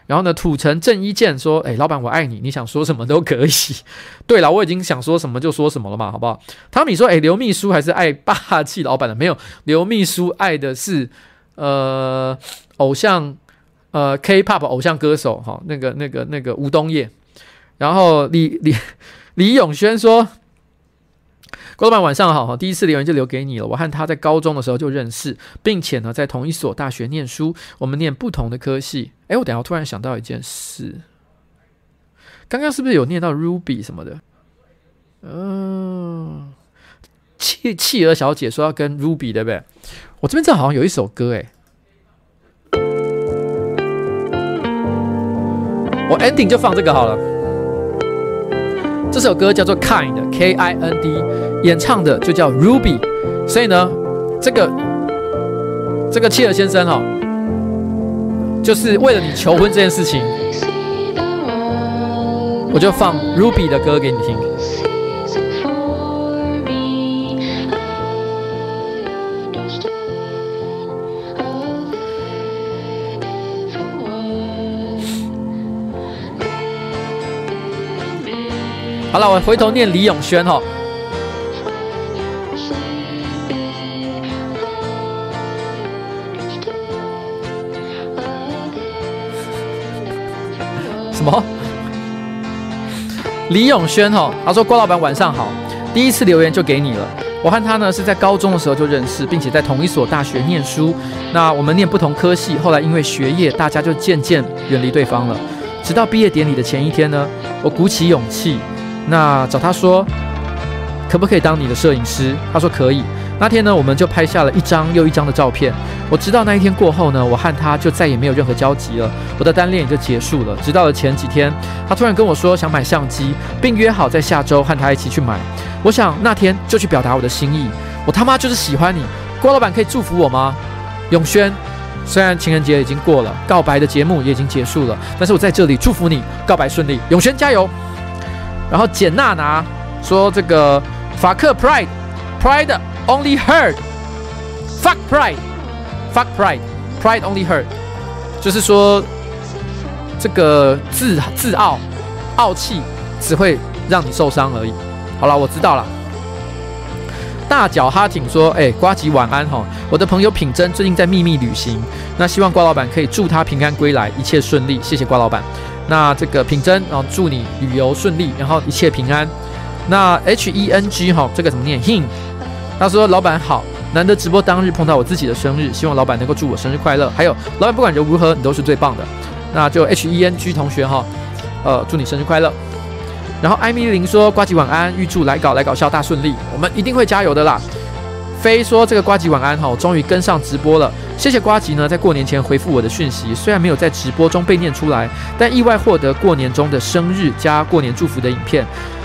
然后呢，土城正一健说：哎，老板我爱你，你想说什么都可以。对了，我已经想说什么就说什么了嘛，好不好？汤米说：哎，刘秘书还是爱霸气老板的，没有，刘秘书爱的是呃。”偶像，呃，K-pop 偶像歌手哈，那个、那个、那个吴东烨，然后李李 李永轩说：“郭老板晚上好哈，第一次留言就留给你了。我和他在高中的时候就认识，并且呢在同一所大学念书，我们念不同的科系。哎，我等下突然想到一件事，刚刚是不是有念到 Ruby 什么的？嗯，企企鹅小姐说要跟 Ruby 对不对？我这边这好像有一首歌哎。”我 ending 就放这个好了。这首歌叫做 Kind，K I N D，演唱的就叫 Ruby。所以呢，这个这个契尔先生哈、哦，就是为了你求婚这件事情，我就放 Ruby 的歌给你听。好了，我回头念李永轩哈。什么？李永轩哈，他说：“郭老板晚上好，第一次留言就给你了。我和他呢是在高中的时候就认识，并且在同一所大学念书。那我们念不同科系，后来因为学业，大家就渐渐远离对方了。直到毕业典礼的前一天呢，我鼓起勇气。”那找他说，可不可以当你的摄影师？他说可以。那天呢，我们就拍下了一张又一张的照片。我知道那一天过后呢，我和他就再也没有任何交集了。我的单恋也就结束了。直到了前几天，他突然跟我说想买相机，并约好在下周和他一起去买。我想那天就去表达我的心意。我他妈就是喜欢你，郭老板可以祝福我吗？永轩，虽然情人节已经过了，告白的节目也已经结束了，但是我在这里祝福你告白顺利。永轩加油！然后简娜拿说：“这个法克 pride pride only hurt fuck pride fuck pride pride only hurt，就是说这个自自傲傲气只会让你受伤而已。”好了，我知道了。大脚哈挺说：“哎，瓜吉晚安哈，我的朋友品珍最近在秘密旅行，那希望瓜老板可以祝他平安归来，一切顺利。谢谢瓜老板。”那这个品珍，然后祝你旅游顺利，然后一切平安。那 H E N G 哈，这个怎么念？Hing，他说老板好，难得直播当日碰到我自己的生日，希望老板能够祝我生日快乐。还有老板不管人如何，你都是最棒的。那就 H E N G 同学哈，呃，祝你生日快乐。然后艾米琳说呱吉晚安，预祝来搞来搞笑大顺利，我们一定会加油的啦。飞说这个瓜吉晚安哈，我终于跟上直播了。谢谢瓜吉呢，在过年前回复我的讯息，虽然没有在直播中被念出来，但意外获得过年中的生日加过年祝福的影片，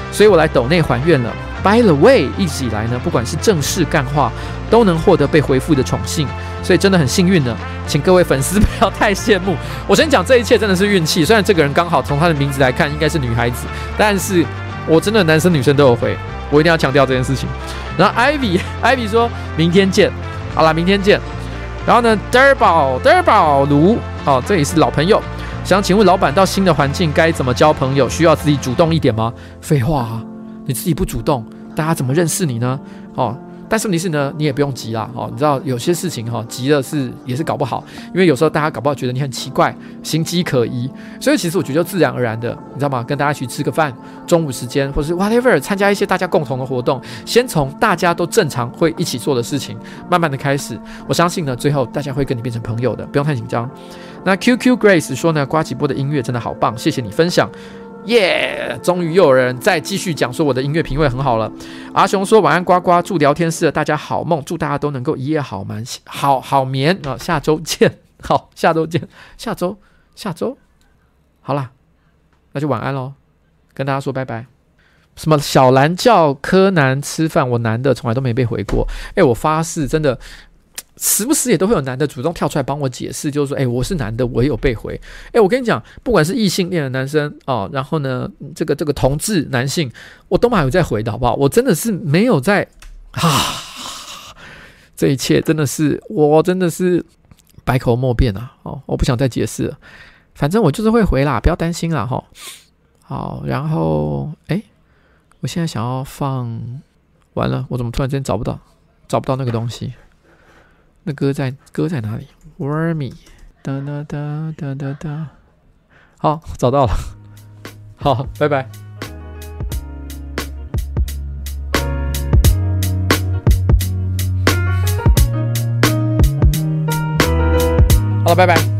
所以我来抖内还愿了。By the way，一直以来呢，不管是正式干话，都能获得被回复的宠幸，所以真的很幸运呢。请各位粉丝不要太羡慕。我先讲这一切真的是运气，虽然这个人刚好从他的名字来看应该是女孩子，但是我真的男生女生都有回，我一定要强调这件事情。然后 Ivy，Ivy 说明天见，好啦，明天见。然后呢，德尔堡德尔堡卢，哦，这也是老朋友，想请问老板，到新的环境该怎么交朋友？需要自己主动一点吗？废话啊，你自己不主动，大家怎么认识你呢？哦。但是问题是呢，你也不用急啦，哦，你知道有些事情哈、急了是也是搞不好，因为有时候大家搞不好觉得你很奇怪，形迹可疑，所以其实我觉得就自然而然的，你知道吗？跟大家一起吃个饭，中午时间或是 whatever，参加一些大家共同的活动，先从大家都正常会一起做的事情，慢慢的开始，我相信呢，最后大家会跟你变成朋友的，不用太紧张。那 QQ Grace 说呢，瓜吉波的音乐真的好棒，谢谢你分享。耶！终于又有人再继续讲说我的音乐品味很好了。阿雄说晚安呱呱，祝聊天室的大家好梦，祝大家都能够一夜好眠，好好眠啊！下周见，好，下周见，下周下周，好啦，那就晚安喽，跟大家说拜拜。什么小兰叫柯南吃饭，我男的从来都没被回过。哎，我发誓，真的，时不时也都会有男的主动跳出来帮我解释，就是说，哎，我是男的，我也有被回。哎，我跟你讲，不管是异性恋的男生哦，然后呢，这个这个同志男性，我都还有在回的好不好？我真的是没有在啊，这一切真的是我真的是百口莫辩啊！哦，我不想再解释了，反正我就是会回啦，不要担心啦哈。好，然后哎，我现在想要放，完了，我怎么突然间找不到，找不到那个东西？那歌在歌在哪里？Wormy，哒哒哒哒哒哒。好，找到了。好，拜拜。好了，拜拜。